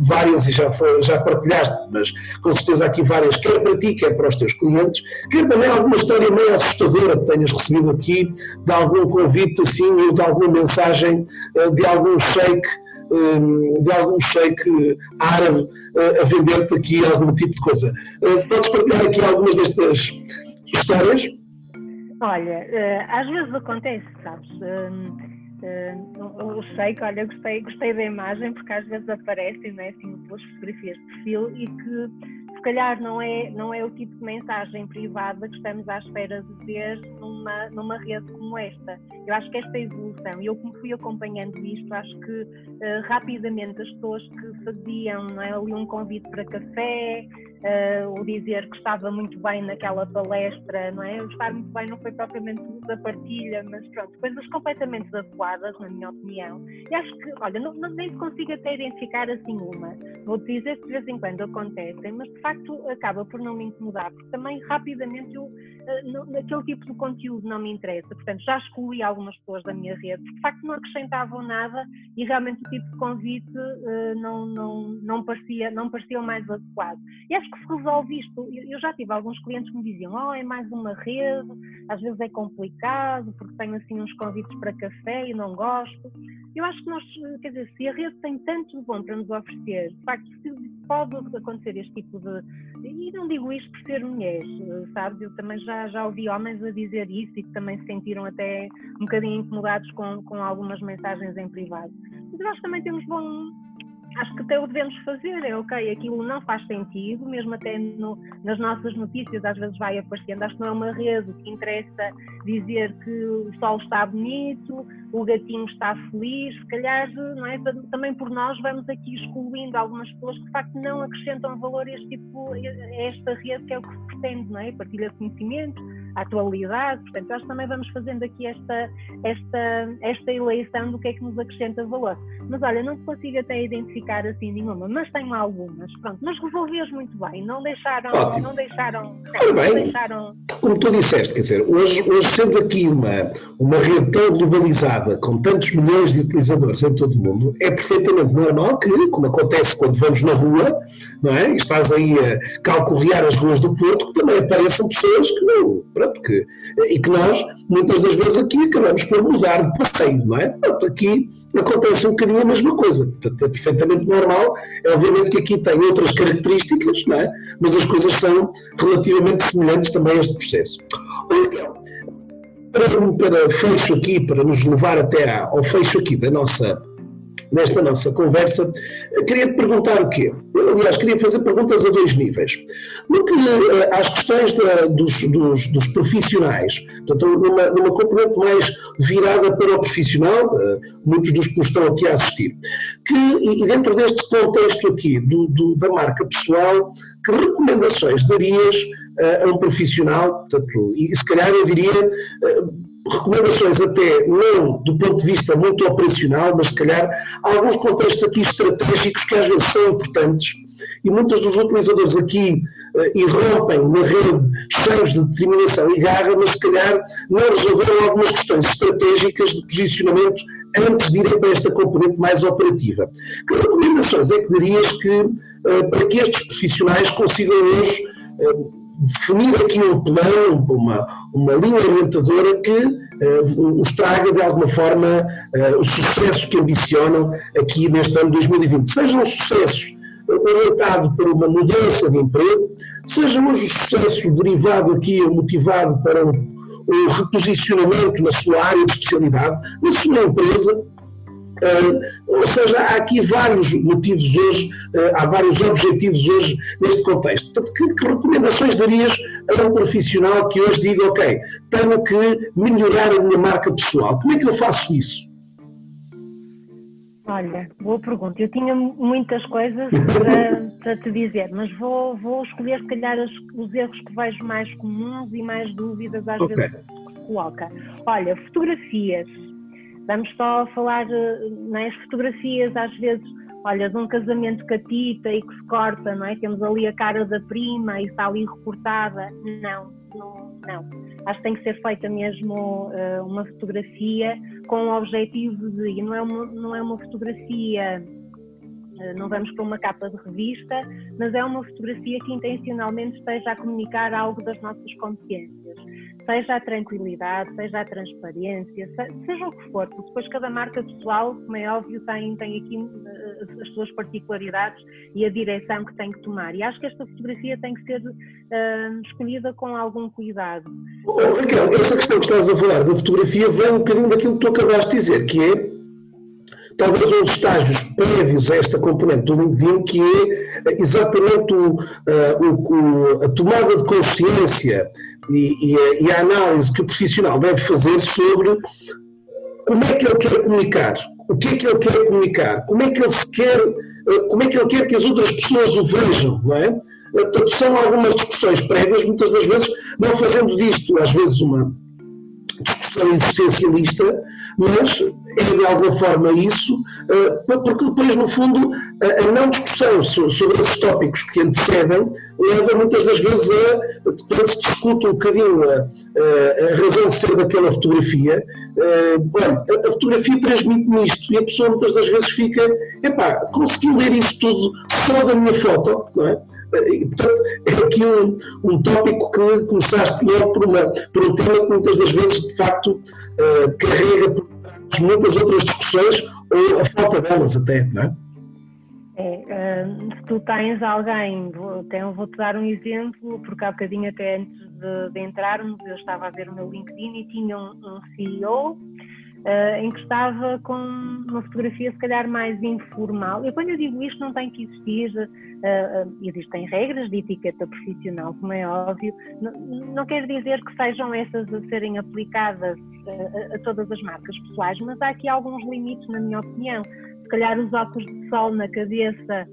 A: várias e já, já partilhaste, mas com certeza aqui várias, quer para ti, quer para os teus clientes, quer também alguma história meio assustadora que tenhas recebido aqui, de algum convite assim ou de alguma mensagem eh, de algum sheik eh, de algum sheik árabe eh, a vender-te aqui algum tipo de coisa. Podes partilhar aqui algumas destas histórias?
B: Olha, às vezes acontece, sabes? Eu sei que, olha, gostei, gostei da imagem porque às vezes aparecem, não é, assim, pelas fotografias de perfil e que se calhar não é, não é o tipo de mensagem privada que estamos à espera de ver numa, numa rede como esta. Eu acho que esta evolução, e eu como fui acompanhando isto, acho que uh, rapidamente as pessoas que faziam é, ali um convite para café, uh, o dizer que estava muito bem naquela palestra, não é? O estar muito bem não foi propriamente da partilha, mas pronto, coisas completamente adequadas, na minha opinião. E acho que, olha, não, não, nem consigo até identificar assim uma. Vou dizer que de vez em quando acontecem, mas de facto acaba por não me incomodar, porque também rapidamente eu, uh, aquele tipo de conteúdo não me interessa. Portanto, já excluí algumas pessoas da minha rede, porque de facto não acrescentavam nada e realmente o tipo de convite uh, não, não, não, parecia, não parecia o mais adequado. E acho que se resolve isto. Eu já tive alguns clientes que me diziam: Oh, é mais uma rede, às vezes é complicado, porque tenho assim uns convites para café e não gosto. Eu acho que nós, quer dizer, se a rede tem tanto de bom para nos oferecer, de facto, pode acontecer este tipo de. E não digo isto por ser mulher, sabes? Eu também já, já ouvi homens a dizer isso e que também se sentiram até um bocadinho incomodados com, com algumas mensagens em privado. Mas nós também temos bom, acho que até o devemos fazer, é ok, aquilo não faz sentido, mesmo até no, nas nossas notícias às vezes vai aparecendo, acho que não é uma rede, o que interessa dizer que o sol está bonito, o gatinho está feliz, se calhar não é? também por nós vamos aqui excluindo algumas pessoas que de facto não acrescentam valor a, este tipo, a esta rede que é o que se pretende, não é? partilha conhecimento, atualidade, portanto nós também vamos fazendo aqui esta, esta, esta eleição do que é que nos acrescenta valor. Mas olha, não consigo até identificar assim nenhuma, mas tenho algumas, pronto, mas resolvias muito bem, não deixaram, Ótimo. não deixaram,
A: não, bem, deixaram... Como tu disseste, quer dizer, hoje, hoje sendo aqui uma, uma rede tão globalizada, com tantos milhões de utilizadores em todo o mundo, é perfeitamente normal que, como acontece quando vamos na rua, não é? E estás aí a calcorrear as ruas do Porto, que também apareçam pessoas que não, pronto, que, e que nós, muitas das vezes aqui, acabamos por mudar de passeio, não é? Pronto, aqui acontece um bocadinho a mesma coisa, portanto é perfeitamente normal, é obviamente que aqui tem outras características, não é? Mas as coisas são relativamente semelhantes também a este processo. Olha, para, para fecho aqui, para nos levar até ao fecho aqui da nossa nesta nossa conversa, queria perguntar o quê? Eu, aliás, queria fazer perguntas a dois níveis. No que uh, às questões da, dos, dos, dos, profissionais, portanto, numa, numa componente mais virada para o profissional, uh, muitos dos que estão aqui a assistir, que, e, dentro deste contexto aqui do, do, da marca pessoal, que recomendações darias uh, a um profissional, portanto, e se calhar eu diria recomendações até não do ponto de vista muito operacional, mas se calhar alguns contextos aqui estratégicos que às vezes são importantes e muitos dos utilizadores aqui uh, irrompem na rede cheios de determinação e garra, mas se calhar não resolveram algumas questões estratégicas de posicionamento antes de irem para esta componente mais operativa. Que recomendações é que darias que, uh, para que estes profissionais consigam hoje uh, definir aqui um plano, uma, uma linha orientadora que uh, os traga de alguma forma uh, o sucesso que ambicionam aqui neste ano 2020. Seja um sucesso orientado para uma mudança de emprego, seja um sucesso derivado aqui, motivado para um, um reposicionamento na sua área de especialidade, na sua empresa, ou seja, há aqui vários motivos hoje, uh, há vários objetivos hoje neste contexto. Portanto, que, que, recomendações darias a um profissional que hoje diga, ok, tenho que melhorar a minha marca pessoal? Como é que eu faço isso?
B: Olha, boa pergunta. Eu tinha muitas coisas para, para te dizer, mas vou, vou escolher, se calhar, os, os, erros que vejo mais comuns e mais dúvidas às okay. vezes que se coloca. Olha, fotografias Vamos só falar nas é? fotografias, às vezes, olha, de um casamento catita e que se corta, não é? Temos ali a cara da prima e está ali recortada. Não, não, não. Acho que tem que ser feita mesmo uh, uma fotografia com o objetivo de, e não é uma, não é uma fotografia eh, não vamos para uma capa de revista, mas é uma fotografia que intencionalmente esteja a comunicar algo das nossas competências seja a tranquilidade, seja a transparência, seja o que for, porque depois cada marca pessoal, como é óbvio, tem, tem aqui uh, as suas particularidades e a direção que tem que tomar. E acho que esta fotografia tem que ser uh, escolhida com algum cuidado.
A: Oh, Raquel, essa questão que estás a falar da fotografia vem um bocadinho daquilo que tu acabaste de dizer, que é talvez dos estágios prévios a esta componente do LinkedIn, que é exatamente o, uh, o, a tomada de consciência e, e, a, e, a, análise que o profissional deve fazer sobre como é que ele quer comunicar, o que é que ele quer comunicar, como é que ele quer, uh, como é que ele quer que as outras pessoas o vejam, não é? Portanto, são algumas discussões prévias, muitas das vezes, não fazendo disto, às vezes, uma discussão existencialista, mas é de alguma forma isso, eh, porque depois, no fundo, a não discussão sobre esses tópicos que antecedem leva muitas das vezes a, quando se discute um bocadinho a, a, razão de ser daquela fotografia, eh, bom, a, fotografia transmite-me isto e a pessoa muitas das vezes fica, epá, consegui ler isso tudo só da minha foto, não é? Portanto, é aqui um, um tópico que começaste logo por, uma, por um tema que muitas das vezes, de facto, uh, carrega por muitas outras discussões, ou a falta delas até, não é?
B: É, uh, se tu tens alguém, vou, vou-te dar um exemplo, porque há bocadinho até antes de, de entrarmos, eu estava a ver o meu LinkedIn e tinha um, um CEO uh, em que estava com uma fotografia se calhar mais informal. E quando eu digo isto, não tem que existir, uh, uh, existem regras de etiqueta profissional, como é óbvio, não, não quer dizer que sejam essas a serem aplicadas a, a todas as marcas pessoais, mas há aqui alguns limites, na minha opinião. Se calhar os óculos de sol na cabeça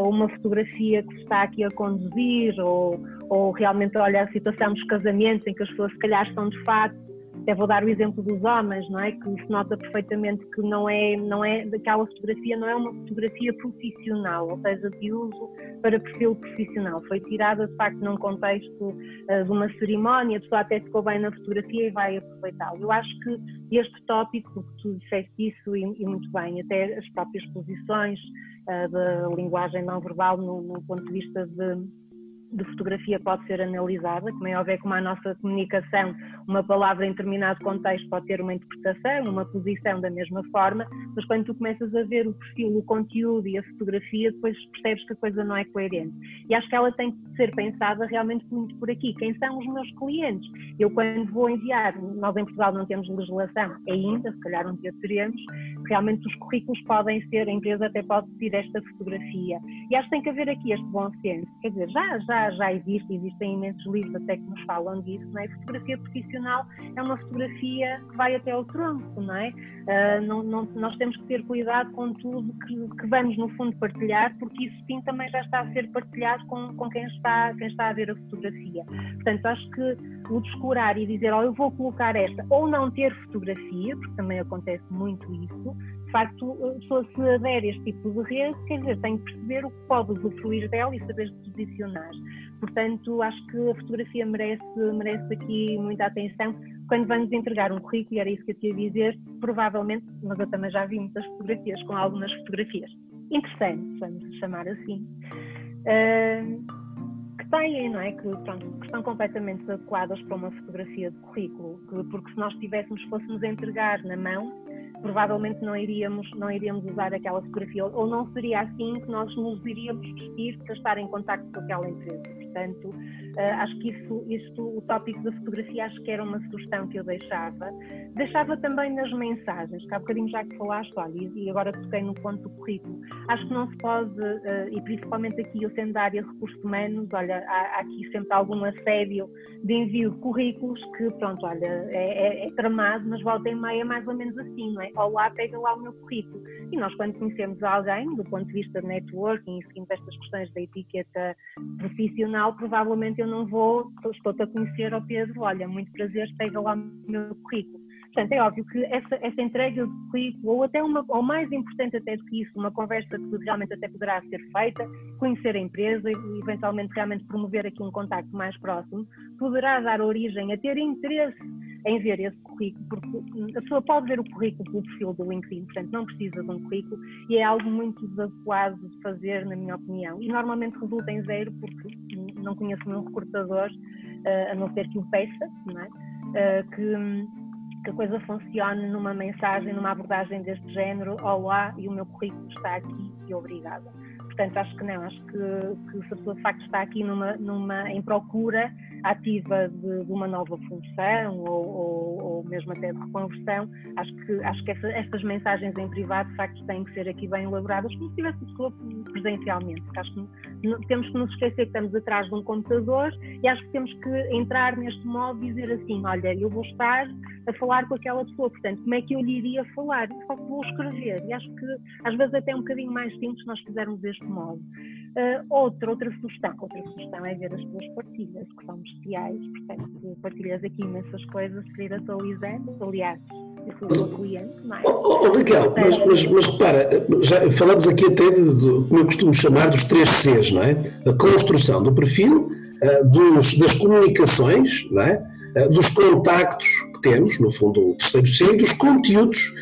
B: ou uma fotografia que se está aqui a conduzir, ou, ou realmente olha a situação dos casamentos em que as pessoas se calhar estão de fato até vou dar o exemplo dos homens, não é? Que se nota perfeitamente que não é, não é, daquela fotografia não é uma fotografia profissional, ou seja, de uso para perfil profissional. Foi tirada, de facto, num contexto uh, de uma cerimónia, a pessoa até ficou bem na fotografia e vai aproveitá-lo. Eu acho que este tópico, tu disseste isso e, e muito bem, até as próprias posições uh, da linguagem não verbal no, no ponto de vista de de fotografia pode ser analisada, como é óbvio como a nossa comunicação, uma palavra em determinado contexto pode ter uma interpretação, uma posição da mesma forma, mas quando tu começas a ver o perfil, o conteúdo e a fotografia, depois percebes que a coisa não é coerente. E acho que ela tem que ser pensada realmente muito por aqui. Quem são os meus clientes? Eu quando vou enviar, nós em Portugal não temos legislação ainda, se calhar um dia teremos, realmente os currículos podem ser, a empresa até pode pedir esta fotografia. E acho que tem que haver aqui este bom senso. Quer dizer, já, já já, existe, existem imensos livros até que nos falam disso, não é? Fotografia profissional é uma fotografia que vai até ao tronco, não é? Uh, não, não, nós temos que ter cuidado com tudo que, que, vamos, no fundo, partilhar, porque isso sim também já está a ser partilhado com, com quem, está, quem está a ver a fotografia. Portanto, acho que o descurar e dizer, oh, eu vou colocar esta, ou não ter fotografia, porque também acontece muito isso, de facto, se adere a este tipo de rede, quer dizer, tem que perceber o que pode usufruir dela e saber posicionar. Portanto, acho que a fotografia merece, merece aqui muita atenção. Quando vamos entregar um currículo, e era isso que eu tinha a dizer, provavelmente, mas eu também já vi muitas fotografias com algumas fotografias interessantes, vamos chamar assim, uh, têm, não é? Que, pronto, que estão completamente adequadas para uma fotografia de currículo, que, porque se nós tivéssemos, fôssemos entregar na mão, provavelmente não iríamos, não iríamos usar aquela fotografia, ou não seria assim que nós nos iríamos vestir para estar em contato com aquela empresa. Portanto, uh, acho que isso, isso, o tópico da fotografia, acho que era uma sugestão que eu deixava. Deixava também nas mensagens, que há bocadinho já que falaste, olha, e agora toquei no ponto do currículo. Acho que não se pode, uh, e principalmente aqui eu sendo da área de recursos humanos, olha, há, há aqui sempre algum assédio de envio de currículos que, pronto, olha, é, é, é tramado, mas volta em meia é mais ou menos assim, não é? Olá, pega lá o meu currículo. E nós, quando conhecemos alguém, do ponto de vista de networking e seguindo estas questões da etiqueta profissional, provavelmente eu não vou, estou-te a conhecer ao Pedro, olha, muito prazer, pega lá o meu currículo. Portanto, é óbvio que essa, essa entrega de currículo, ou até uma, ou mais importante até do que isso, uma conversa que realmente até poderá ser feita, conhecer a empresa e eventualmente realmente promover aqui um contacto mais próximo, poderá dar origem a ter interesse em ver esse currículo, porque a pessoa pode ver o currículo pelo perfil do LinkedIn, portanto não precisa de um currículo e é algo muito desadequado de fazer, na minha opinião. E normalmente resulta em zero, porque não conheço nenhum recrutador, eh, a não ser que o peça, é? Eh, que que a coisa funcione numa mensagem, numa abordagem deste género, olá, e o meu currículo está aqui e obrigada. Portanto, acho que não, acho que, que se a pessoa de facto está aqui numa, numa, em procura ativa de, de uma nova função ou, ou, ou, mesmo até de reconversão, acho que, acho que essa, estas mensagens em privado de facto têm que ser aqui bem elaboradas, como se tivesse presencialmente. Acho que não, temos que nos esquecer que estamos atrás de um computador e acho que temos que entrar neste modo e dizer assim: olha, eu vou estar a falar com aquela pessoa, portanto, como é que eu lhe iria falar? Só que vou escrever. E acho que às vezes até é um bocadinho mais simples nós fizermos deste modo. Uh, outra, outra sugestão, outra sugestão é ver as tuas partilhas, que são bestiais, portanto, partilhas aqui imensas coisas, se ir atualizando, aliás, cliente, não é? Oh,
A: oh, Raquel, mas, mas, mas, repara, já falamos aqui até de, de, como eu costumo chamar, dos três Cs, não é? Da construção do perfil, uh, dos, das comunicações, não é? Uh, dos contactos que temos, no fundo, o terceiro C, e dos conteúdos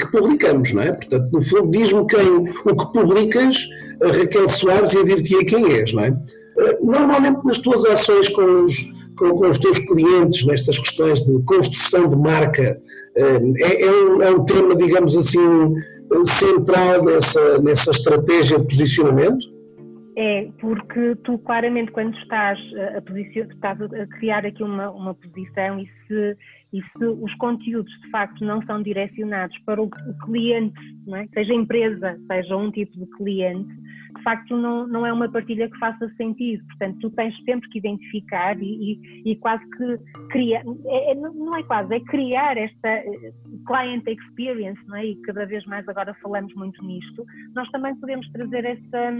A: que publicamos, não é? Portanto, no fundo, diz-me quem, o que publicas, Raquel Soares, e eu dir-te quem és, não é? Normalmente nas tuas ações com os, com, com os teus clientes, nestas questões de construção de marca, é, é, um, é um tema, digamos assim, central nessa, nessa estratégia de posicionamento?
B: É, porque tu claramente quando estás a, posição, estás a criar aqui uma, uma posição e se, e se os conteúdos de facto não são direcionados para o, cliente, é? seja empresa, seja um tipo de cliente, de facto não, não é uma partilha que faça sentido. Portanto, tu tens sempre que identificar e, e, e quase que criar, é, é, não é quase, é criar esta eh, client experience, não é? E cada vez mais agora falamos muito nisto. Nós também podemos trazer essa,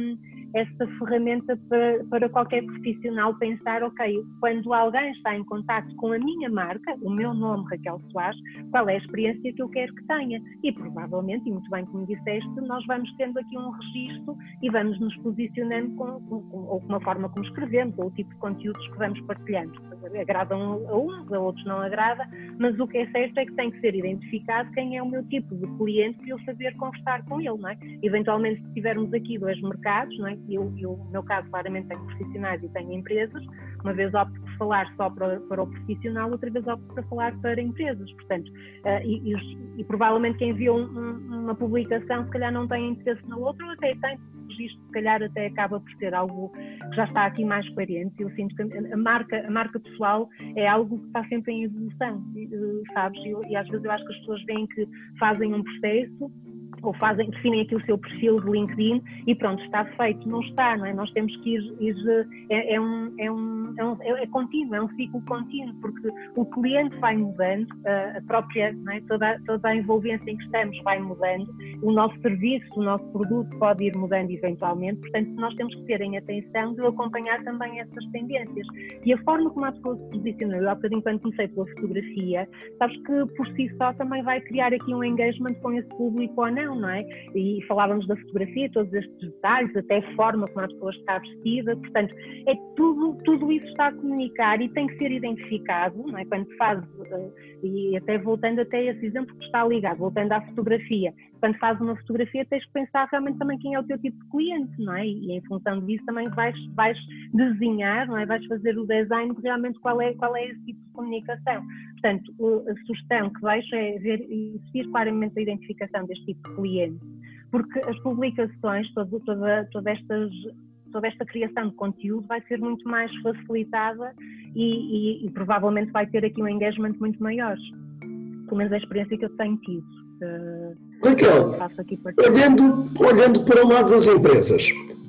B: essa ferramenta para, para qualquer profissional pensar, ok, quando alguém está em contato com a minha marca, o meu nome, Raquel Soares, qual é a experiência que eu quero que tenha? E provavelmente, e muito bem como disseste, nós vamos tendo aqui um registro e vamos nos posicionando com, com, com, ou com a forma como escrevemos, ou o tipo de conteúdos que vamos partilhando. Agradam a uns, a outros não agrada, mas o que é certo é que tem que ser identificado quem é o meu tipo de cliente para eu saber conversar com ele, não é? Eventualmente, se tivermos aqui dois mercados, não é? Eu, eu, no meu caso, claramente tenho profissionais e tenho empresas, uma vez opto por falar só para, para o profissional, outra vez opto para falar para empresas, portanto, uh, e, e, e, provavelmente quem viu um, uma publicação, se calhar não tem interesse na outra, ou até tem, registro, se calhar até acaba por ser algo que já está aqui mais coerente. Eu sinto que a marca, a marca pessoal é algo que está sempre em evolução, sabes? E, e às vezes eu acho que as pessoas veem que fazem um processo ou fazem, definem aqui o seu perfil de LinkedIn e pronto, está feito. Não está, não é? Nós temos que ir, ir é, é, um, é, um, é, um, é contínuo, é um ciclo contínuo, porque o cliente vai mudando, a própria, é? toda, toda a envolvência em que estamos vai mudando, o nosso serviço, o nosso produto pode ir mudando eventualmente, portanto nós temos que ter em atenção de acompanhar também essas tendências. E a forma como a pessoa se posicionou, eu há bocadinho quando comecei pela fotografia, sabes que por si só também vai criar aqui um engagement com esse público ou não, não é? E falávamos da fotografia, todos estes detalhes, até a forma como a pessoa está vestida, portanto, é tudo, tudo isso está a comunicar e tem que ser identificado, não é? Quando faz, eh, e até voltando até esse exemplo que está ligado, voltando à fotografia, quando faz uma fotografia tens que pensar realmente também quem é o teu tipo de cliente, não é? E em função disso também vais, vais desenhar, não é? Vais fazer o design de realmente qual é, qual é esse tipo de comunicação. Portanto, a sugestão que deixo é ver e seguir claramente a identificação deste tipo de cliente, porque as publicações, todo, toda, toda, estas, toda esta criação de conteúdo vai ser muito mais facilitada e, e, e provavelmente vai ter aqui um engagement muito maior, pelo menos a experiência que eu tenho tido.
A: Uh, Raquel, olhando, olhando para o lado das empresas,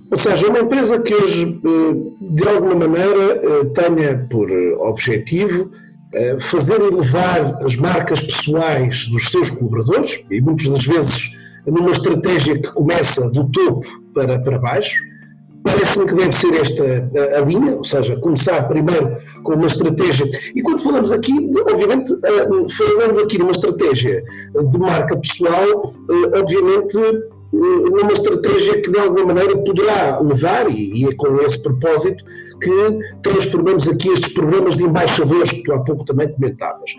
A: ou seja, uma empresa que hoje, eh, de alguma maneira, eh, tenha por objetivo eh, fazer elevar as marcas pessoais dos seus colaboradores, e muitas das vezes numa estratégia que começa do topo para, para baixo, parece-me que deve ser esta a, linha, ou seja, começar primeiro com uma estratégia. E quando falamos aqui, obviamente, eh, falando aqui numa estratégia de marca pessoal, eh, obviamente numa estratégia que de alguma maneira poderá levar, e é com esse propósito, que transformamos aqui estes programas de embaixadores que tu há pouco também comentavas.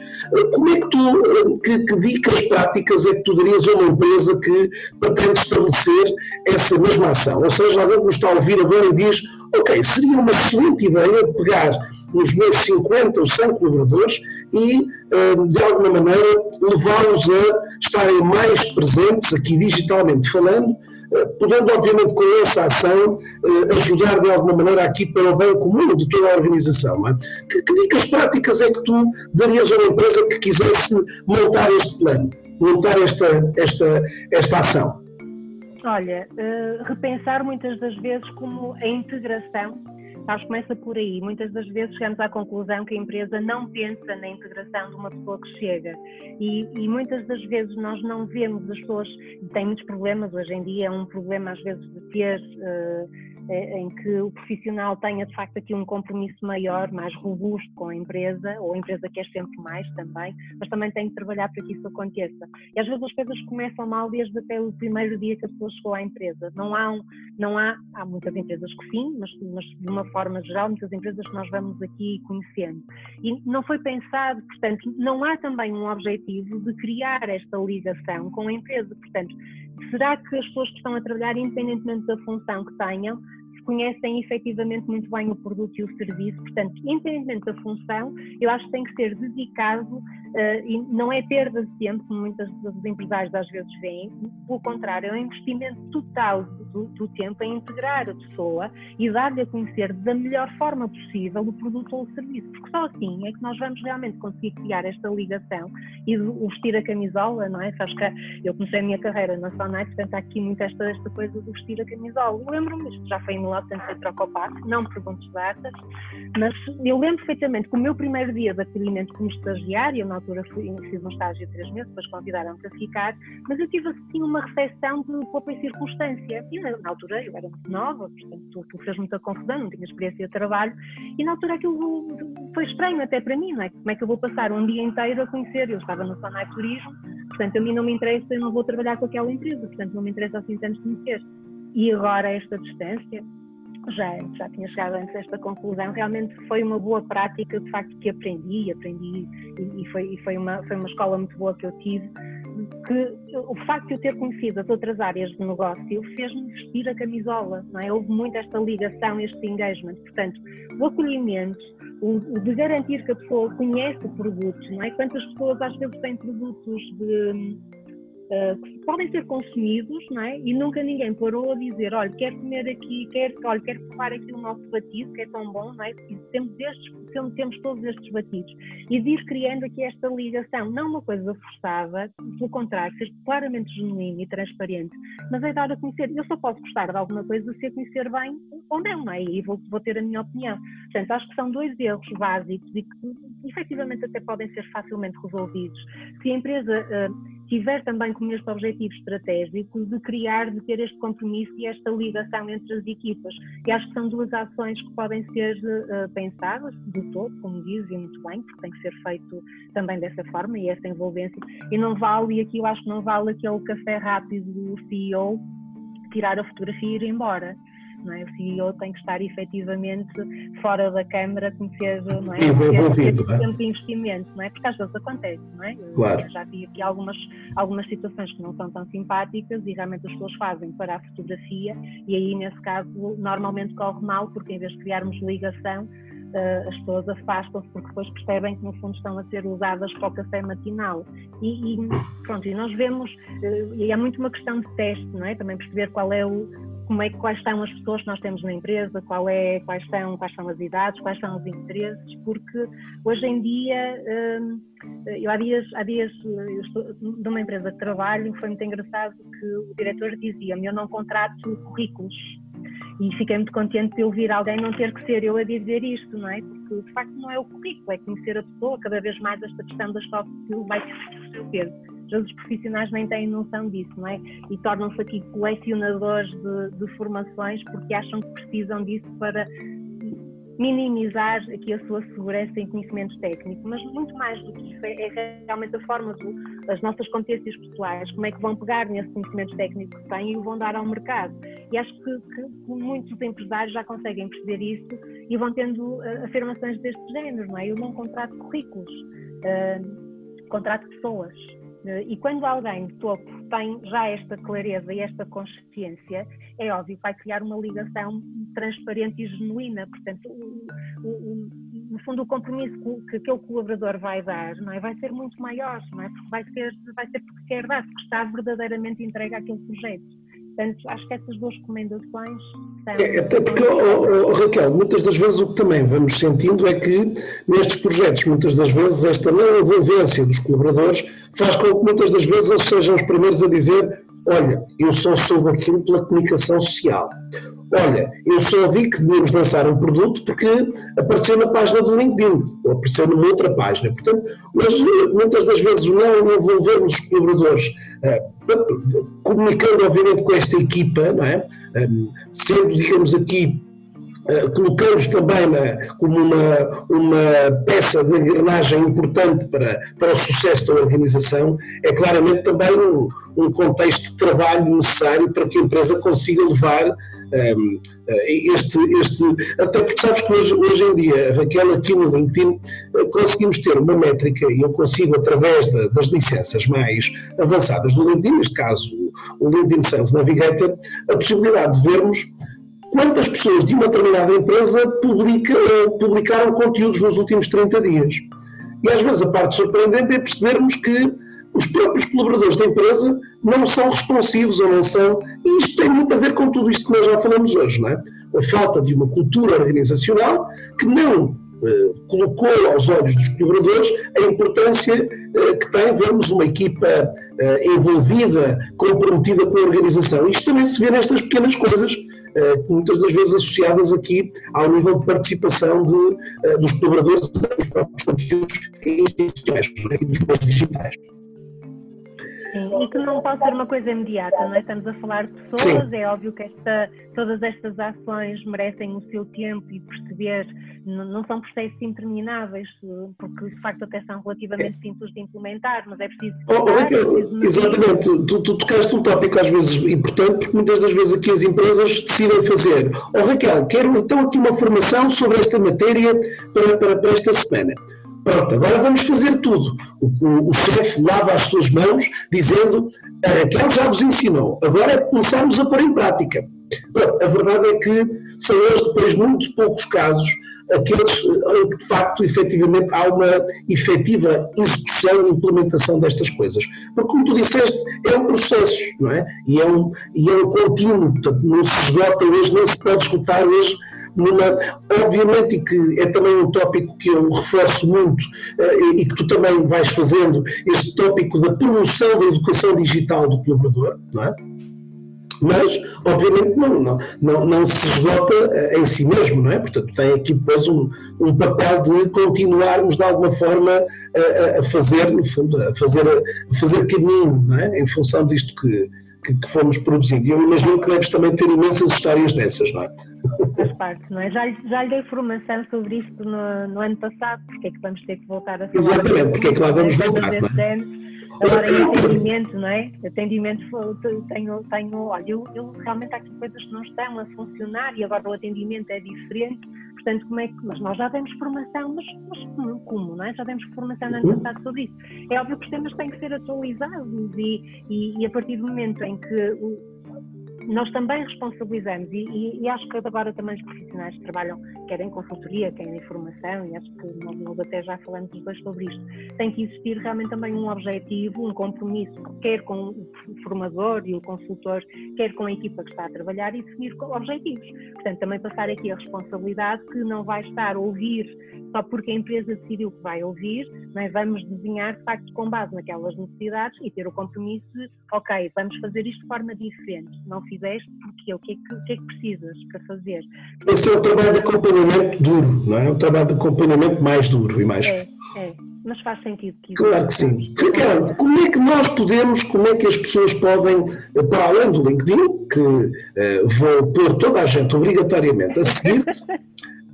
A: Como é que tu, que, que dicas práticas é que tu darias a uma empresa que pretende estabelecer essa mesma ação? Ou seja, alguém que nos está a ouvir agora e diz, ok, seria uma excelente ideia pegar os meus 50 ou 100 colaboradores e, eh, de alguma maneira, levá-los a estarem mais presentes, aqui digitalmente falando, eh, podendo, obviamente, com essa ação, eh, ajudar de alguma maneira aqui para o bem comum de toda a organização. É? Que, que, dicas práticas é que tu darias a uma empresa que quisesse montar este plano, montar esta, esta, esta ação?
B: Olha, uh, repensar muitas das vezes como a integração Sabes, começa por aí. Muitas das vezes chegamos à conclusão que a empresa não pensa na integração de uma pessoa que chega. E, e muitas das vezes nós não vemos as pessoas, têm muitos problemas hoje em dia, é um problema às vezes de ter. Uh, em que o profissional tenha de facto aqui um compromisso maior, mais robusto com a empresa, ou a empresa quer sempre mais também, mas também tem que trabalhar para que isso aconteça. E às vezes as coisas começam mal desde até o primeiro dia que a pessoa chegou à empresa. Não há, um, não há, há muitas empresas que sim, mas, mas de uma forma geral, muitas empresas que nós vamos aqui conhecendo. E não foi pensado, portanto, não há também um objetivo de criar esta ligação com a empresa. Portanto, será que as pessoas que estão a trabalhar, independentemente da função que tenham, conhecem efetivamente muito bem o produto e o serviço, portanto, independentemente da função, eu acho que tem que ser dedicado uh, e não é perda de tempo, como muitas dos empresários às vezes veem, pelo contrário, é um investimento total do, do tempo em integrar a pessoa e dar-lhe a conhecer da melhor forma possível o produto ou o serviço, porque só assim é que nós vamos realmente conseguir criar esta ligação e vestir a camisola, não é? Sabes que eu comecei a minha carreira na Sonai, portanto há aqui muito esta, esta coisa de vestir a camisola. Lembro-me, isto já foi em 1984, não me perguntes datas, mas eu lembro perfeitamente que o meu primeiro dia de acolhimento como estagiária, altura fui, fiz um estágio de três meses, depois convidaram-me para ficar, mas eu tive assim uma recepção de pouca circunstância. E na, altura eu era muito nova, portanto aquilo fez muita confusão, não tinha experiência de trabalho, e na altura aquilo foi estranho até para mim, não é? Como é que eu vou passar um dia inteiro a conhecer? Eu estava no Sonai Turismo, portanto a mim não me interessa, eu não vou trabalhar com aquela empresa, portanto não me interessa assim tanto conhecer. E agora esta distância, já, já tinha chegado antes a esta conclusão, realmente foi uma boa prática, de facto, que aprendi, aprendi e, e, foi, e foi, uma, foi uma escola muito boa que eu tive, que o facto de eu ter conhecido as outras áreas de negócio fez-me vestir a camisola, não é? Houve muito esta ligação, este engagement, portanto, o acolhimento, o, de garantir que a pessoa conhece o produto, não é? Quantas pessoas às vezes têm produtos de uh, que podem ser consumidos, não é? E nunca ninguém parou a dizer, olha, quero comer aqui, quero, olha, quero provar aqui o nosso batido, que é tão bom, não é? E temos, estes, temos todos estes batidos. E de ir criando aqui esta ligação, não uma coisa forçada, pelo contrário, ser claramente genuíno e transparente, mas é dar a conhecer. Eu só posso gostar de alguma coisa se a conhecer bem ou não, não é? E vou, vou ter a minha opinião. Portanto, acho que são dois erros básicos e que efetivamente até podem ser facilmente resolvidos. Se a empresa uh, tiver também como este objetivo estratégico de criar, de ter este compromisso e esta ligação entre as equipas. E acho que são duas ações que podem ser uh, pensadas do todo, como dizem muito bem, porque tem que ser feito também dessa forma e essa envolvência. E não vale, e aqui eu acho que não vale aquele café rápido do CEO tirar a fotografia e ir embora não é? O CEO tem que estar efetivamente fora da Câmara, conhecer, não é?
A: Envolvido,
B: é? tempo de investimento, não é? Porque às vezes acontece, não é?
A: Claro.
B: já vi aqui algumas, algumas situações que não são tão simpáticas e realmente as pessoas fazem para a fotografia e aí, nesse caso, normalmente corre mal, porque em vez de criarmos ligação, Uh, as pessoas afastam-se porque depois percebem que no fundo estão a ser usadas para o café matinal. E, e pronto, e nós vemos, uh, e é muito uma questão de teste, não é? Também perceber qual é o, como é, quais são as pessoas que nós temos na empresa, qual é, quais, são, quais são as idades, quais são os interesses, porque hoje em dia, hum, eu há dias, há dias eu estou numa empresa de trabalho, foi muito engraçado que o diretor dizia-me, eu não contrato currículos, e fiquei muito contente de ouvir alguém não ter que ser eu a dizer isto, não é? Porque de facto não é o currículo, é conhecer a pessoa, cada vez mais esta questão das soft skills vai ter o seu peso os profissionais nem têm noção disso, não é? E tornam-se aqui colecionadores de, de formações porque acham que precisam disso para minimizar aqui a sua segurança em conhecimentos técnicos, mas muito mais do que isso é, é realmente a forma das nossas competências pessoais, como é que vão pegar nesse conhecimento técnico que têm e o vão dar ao mercado. E acho que, que, muitos empresários já conseguem perceber isso e vão tendo uh, afirmações deste género, não é? Eu não contrato currículos, uh, contrato pessoas. Eh, e quando alguém de topo tem já esta clareza e esta consciência, é óbvio que vai criar uma ligação transparente e genuína. Portanto, o, o, no fundo, o compromisso que aquele colaborador vai dar não é? vai ser muito maior, não é? porque vai ser, vai ser porque quer dar, porque está verdadeiramente entregue àquele projeto. Portanto, acho que essas duas recomendações. É,
A: até porque, oh, oh, Raquel, muitas das vezes o que também vamos sentindo é que nestes projetos, muitas das vezes, esta não envolvência dos colaboradores faz com que muitas das vezes eles sejam os primeiros a dizer Olha, eu só soube aquilo pela comunicação social. Olha, eu só vi que devíamos lançar um produto porque apareceu na página do LinkedIn, ou apareceu numa outra página. Portanto, mas muitas das vezes não envolvermos os colaboradores, uh, comunicando obviamente com esta equipa, não é? Um, sendo, digamos aqui, colocamos também na, como uma, uma peça de engrenagem importante para, para o sucesso da organização, é claramente também um, um contexto de trabalho necessário para que a empresa consiga levar um, eh, este, este, até porque sabes que hoje, hoje em dia, Raquel, aqui no LinkedIn, eh, conseguimos ter uma métrica e eu consigo, através de, das licenças mais avançadas do LinkedIn, neste caso o LinkedIn Sales Navigator, a possibilidade de vermos quantas pessoas de uma determinada empresa publica, publicaram conteúdos nos últimos 30 dias. E às vezes a parte surpreendente é percebermos que os próprios colaboradores da empresa não são responsivos ou não são. E isto tem muito a ver com tudo isto que nós já falamos hoje, não é? A falta de uma cultura organizacional que não eh, colocou aos olhos dos colaboradores a importância eh, que tem vermos uma equipa eh, envolvida, comprometida com a organização. Isto também se vê nestas pequenas coisas, muitas das vezes associadas aqui ao nível de participação de, dos colaboradores dos próprios conteúdos institucionais e dos meios digitais.
B: Sim, e que não pode ser uma coisa imediata, não é? Estamos a falar de pessoas, Sim. é óbvio que esta, todas estas ações merecem o seu tempo e perceber, não, não são processos intermináveis, porque de facto até são relativamente simples de implementar, mas é preciso.
A: Oh, oh é exatamente, tu, tu tocaste um tópico às vezes importante, porque muitas das vezes aqui as empresas decidem fazer. Oh Raquel, quero então aqui uma formação sobre esta matéria para, para, para esta semana. Pronto, agora vamos fazer tudo. O, o, o chefe lava as suas mãos dizendo a Raquel já vos ensinou, agora é começarmos a pôr em prática. Pronto, a verdade é que são hoje, depois de muito poucos casos, aqueles em que de facto, efetivamente, há uma efetiva execução e implementação destas coisas. Porque, como tu disseste, é um processo, não é? E é um, e é um contínuo, portanto, não se esgota hoje, nem se pode esgotar hoje numa, obviamente, que é também um tópico que eu reforço muito uh, e que tu também vais fazendo, este tópico da promoção da educação digital do colaborador, não é? mas obviamente não, não, não, não se esgota uh, em si mesmo, não é? Portanto, tem aqui depois um, um papel de continuarmos de alguma forma a, a fazer, no fundo, a fazer, a fazer caminho, não é? Em função disto que, que, que fomos produzindo. E eu imagino que deves também ter imensas histórias dessas, não é?
B: Faz parte, não é? Já, já lhe dei formação sobre isto no, no, ano passado, porque é que vamos ter que voltar a falar.
A: Exatamente, porque é que lá vamos voltar, é?
B: Agora em atendimento, não é? Atendimento, tenho, tenho olha, eu, eu realmente há aqui coisas que não estão a funcionar e agora o atendimento é diferente Portanto, como é que, mas nós já demos formação, mas, mas como, não é? Já demos formação no ano passado sobre isso. É óbvio que os temas têm que ser atualizados e, e, e a partir do momento em que nós também responsabilizamos e, e, e, acho que agora também os profissionais que trabalham, quer em consultoria, quer em formação, e acho que nós, nós até já falamos os dois sobre isto, tem que existir realmente também um objetivo, um compromisso, quer com o formador e o consultor, quer com a equipa que está a trabalhar e definir objetivos. Portanto, também passar aqui a responsabilidade que não vai estar a ouvir só porque a empresa decidiu que vai ouvir, mas vamos desenhar de facto com base naquelas necessidades e ter o compromisso ok, vamos fazer isto de forma diferente. Não fizeste porque o que, é que, o que é que precisas para fazer?
A: Esse é o trabalho de acompanhamento duro, não é? É um trabalho de acompanhamento mais duro e mais.
B: É, é. Mas faz sentido
A: que Claro que sim. Ricardo, como é que nós podemos, como é que as pessoas podem, para além do LinkedIn, que uh, vou pôr toda a gente obrigatoriamente a seguir-te,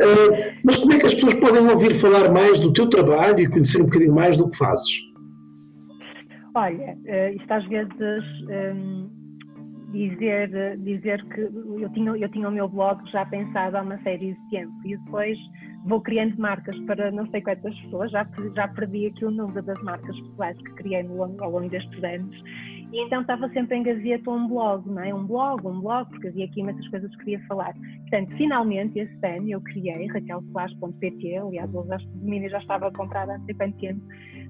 A: Uh, mas como é que as pessoas podem ouvir falar mais do teu trabalho e conhecer um bocadinho mais do que fazes?
B: Olha, uh, isto às vezes um, dizer, dizer que eu tinha, eu tinha o meu blog já pensado há uma série de tempo. E depois vou criando marcas para não sei quantas pessoas, já, já perdi aqui o número das marcas pessoais que criei no, ao longo destes anos. E então estava sempre em gaveta um blog, não é? Um blog, um blog, porque havia aqui imensas coisas que queria falar. Portanto, finalmente, este ano eu criei raquelsoares.pt, aliás, o domínio já estava comprado há sei quanto tempo,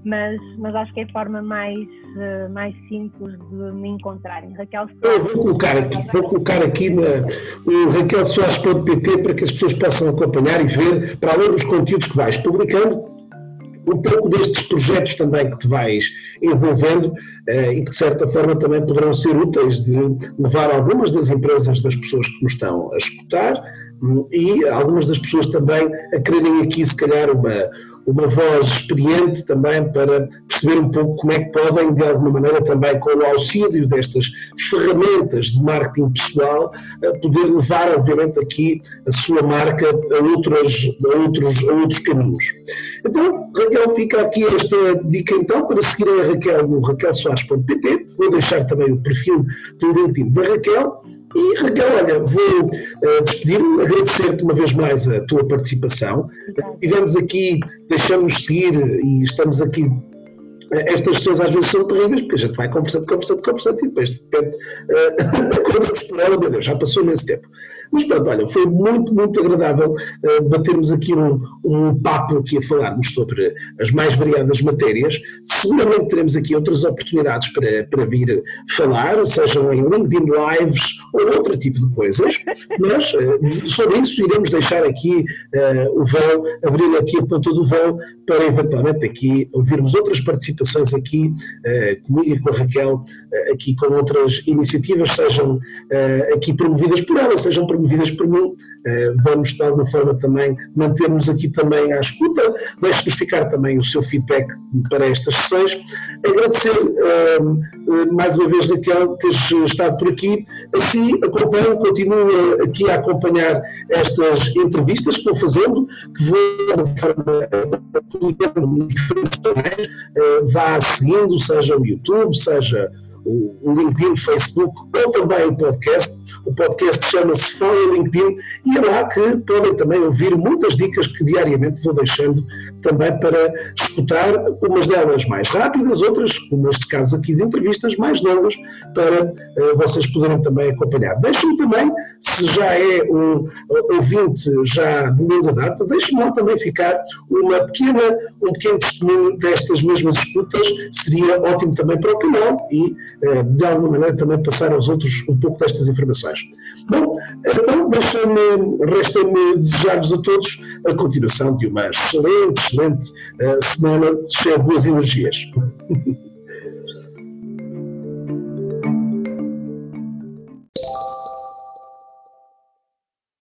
B: mas, mas acho que é a forma mais, uh, mais simples de me encontrarem. Raquel
A: eu vou colocar aqui, vou colocar aqui na, o raquelsoares.pt para que as pessoas possam acompanhar e ver, para além dos conteúdos que vais publicando, um pouco destes projetos também que te vais envolvendo uh, e que de certa forma também poderão ser úteis de levar algumas das empresas das pessoas que nos estão a escutar um, e algumas das pessoas também a quererem aqui se calhar uma, uma voz experiente também para perceber um pouco como é que podem, de alguma maneira, também com o auxílio destas ferramentas de marketing pessoal, poder levar, obviamente, aqui a sua marca a outros, a outros, a outros caminhos. Então, Raquel, fica aqui esta dica então para seguirem a Raquel no raquelsoares.pt. Vou deixar também o perfil do LinkedIn da Raquel e Raquel, olha, vou uh, despedir-me, agradecer-te uma vez mais a tua participação. Tivemos aqui, deixamos seguir e estamos aqui estas pessoas às vezes são terríveis, porque a gente vai conversando, conversando, conversando e depois de repente uh, por ela, meu Deus, já passou nesse tempo. Mas pronto, olha, foi muito, muito agradável uh, batermos aqui um, um papo aqui a falarmos sobre as mais variadas matérias. Seguramente teremos aqui outras oportunidades para, para vir falar, sejam em LinkedIn Lives ou outro tipo de coisas, mas uh, sobre isso iremos deixar aqui o vão, abrir aqui a ponta do vão para eventualmente aqui ouvirmos outras participações aqui comigo e com a Raquel, aqui com outras iniciativas, sejam aqui promovidas por ela, sejam promovidas por mim. Eh, vamos, de alguma forma, também manter-nos aqui também à escuta. Deixe-nos ficar também o seu feedback para estas sessões. Agradecer eh, mais uma vez, Raquel, teres estado por aqui. Assim, acompanho, continuo aqui a acompanhar estas entrevistas que vou fazendo, que vou, publicando nos diferentes canais. Vá seguindo, seja o YouTube, seja o LinkedIn, Facebook ou também o podcast. O podcast chama-se Fora LinkedIn e é lá que podem também ouvir muitas dicas que diariamente vou deixando também para escutar, umas delas mais rápidas, outras, como neste caso aqui de entrevistas, mais longas, para uh, vocês poderem também acompanhar. Deixem-me também, se já é um ouvinte já de longa data, deixem-me lá também ficar uma pequena, um pequeno testemunho destas mesmas escutas, seria ótimo também para o canal e eh, de alguma maneira também passar aos outros um pouco destas informações. Bom, então deixa-me, resta-me desejar-vos a todos a continuação de uma excelente, excelente uh, semana cheia de boas energias.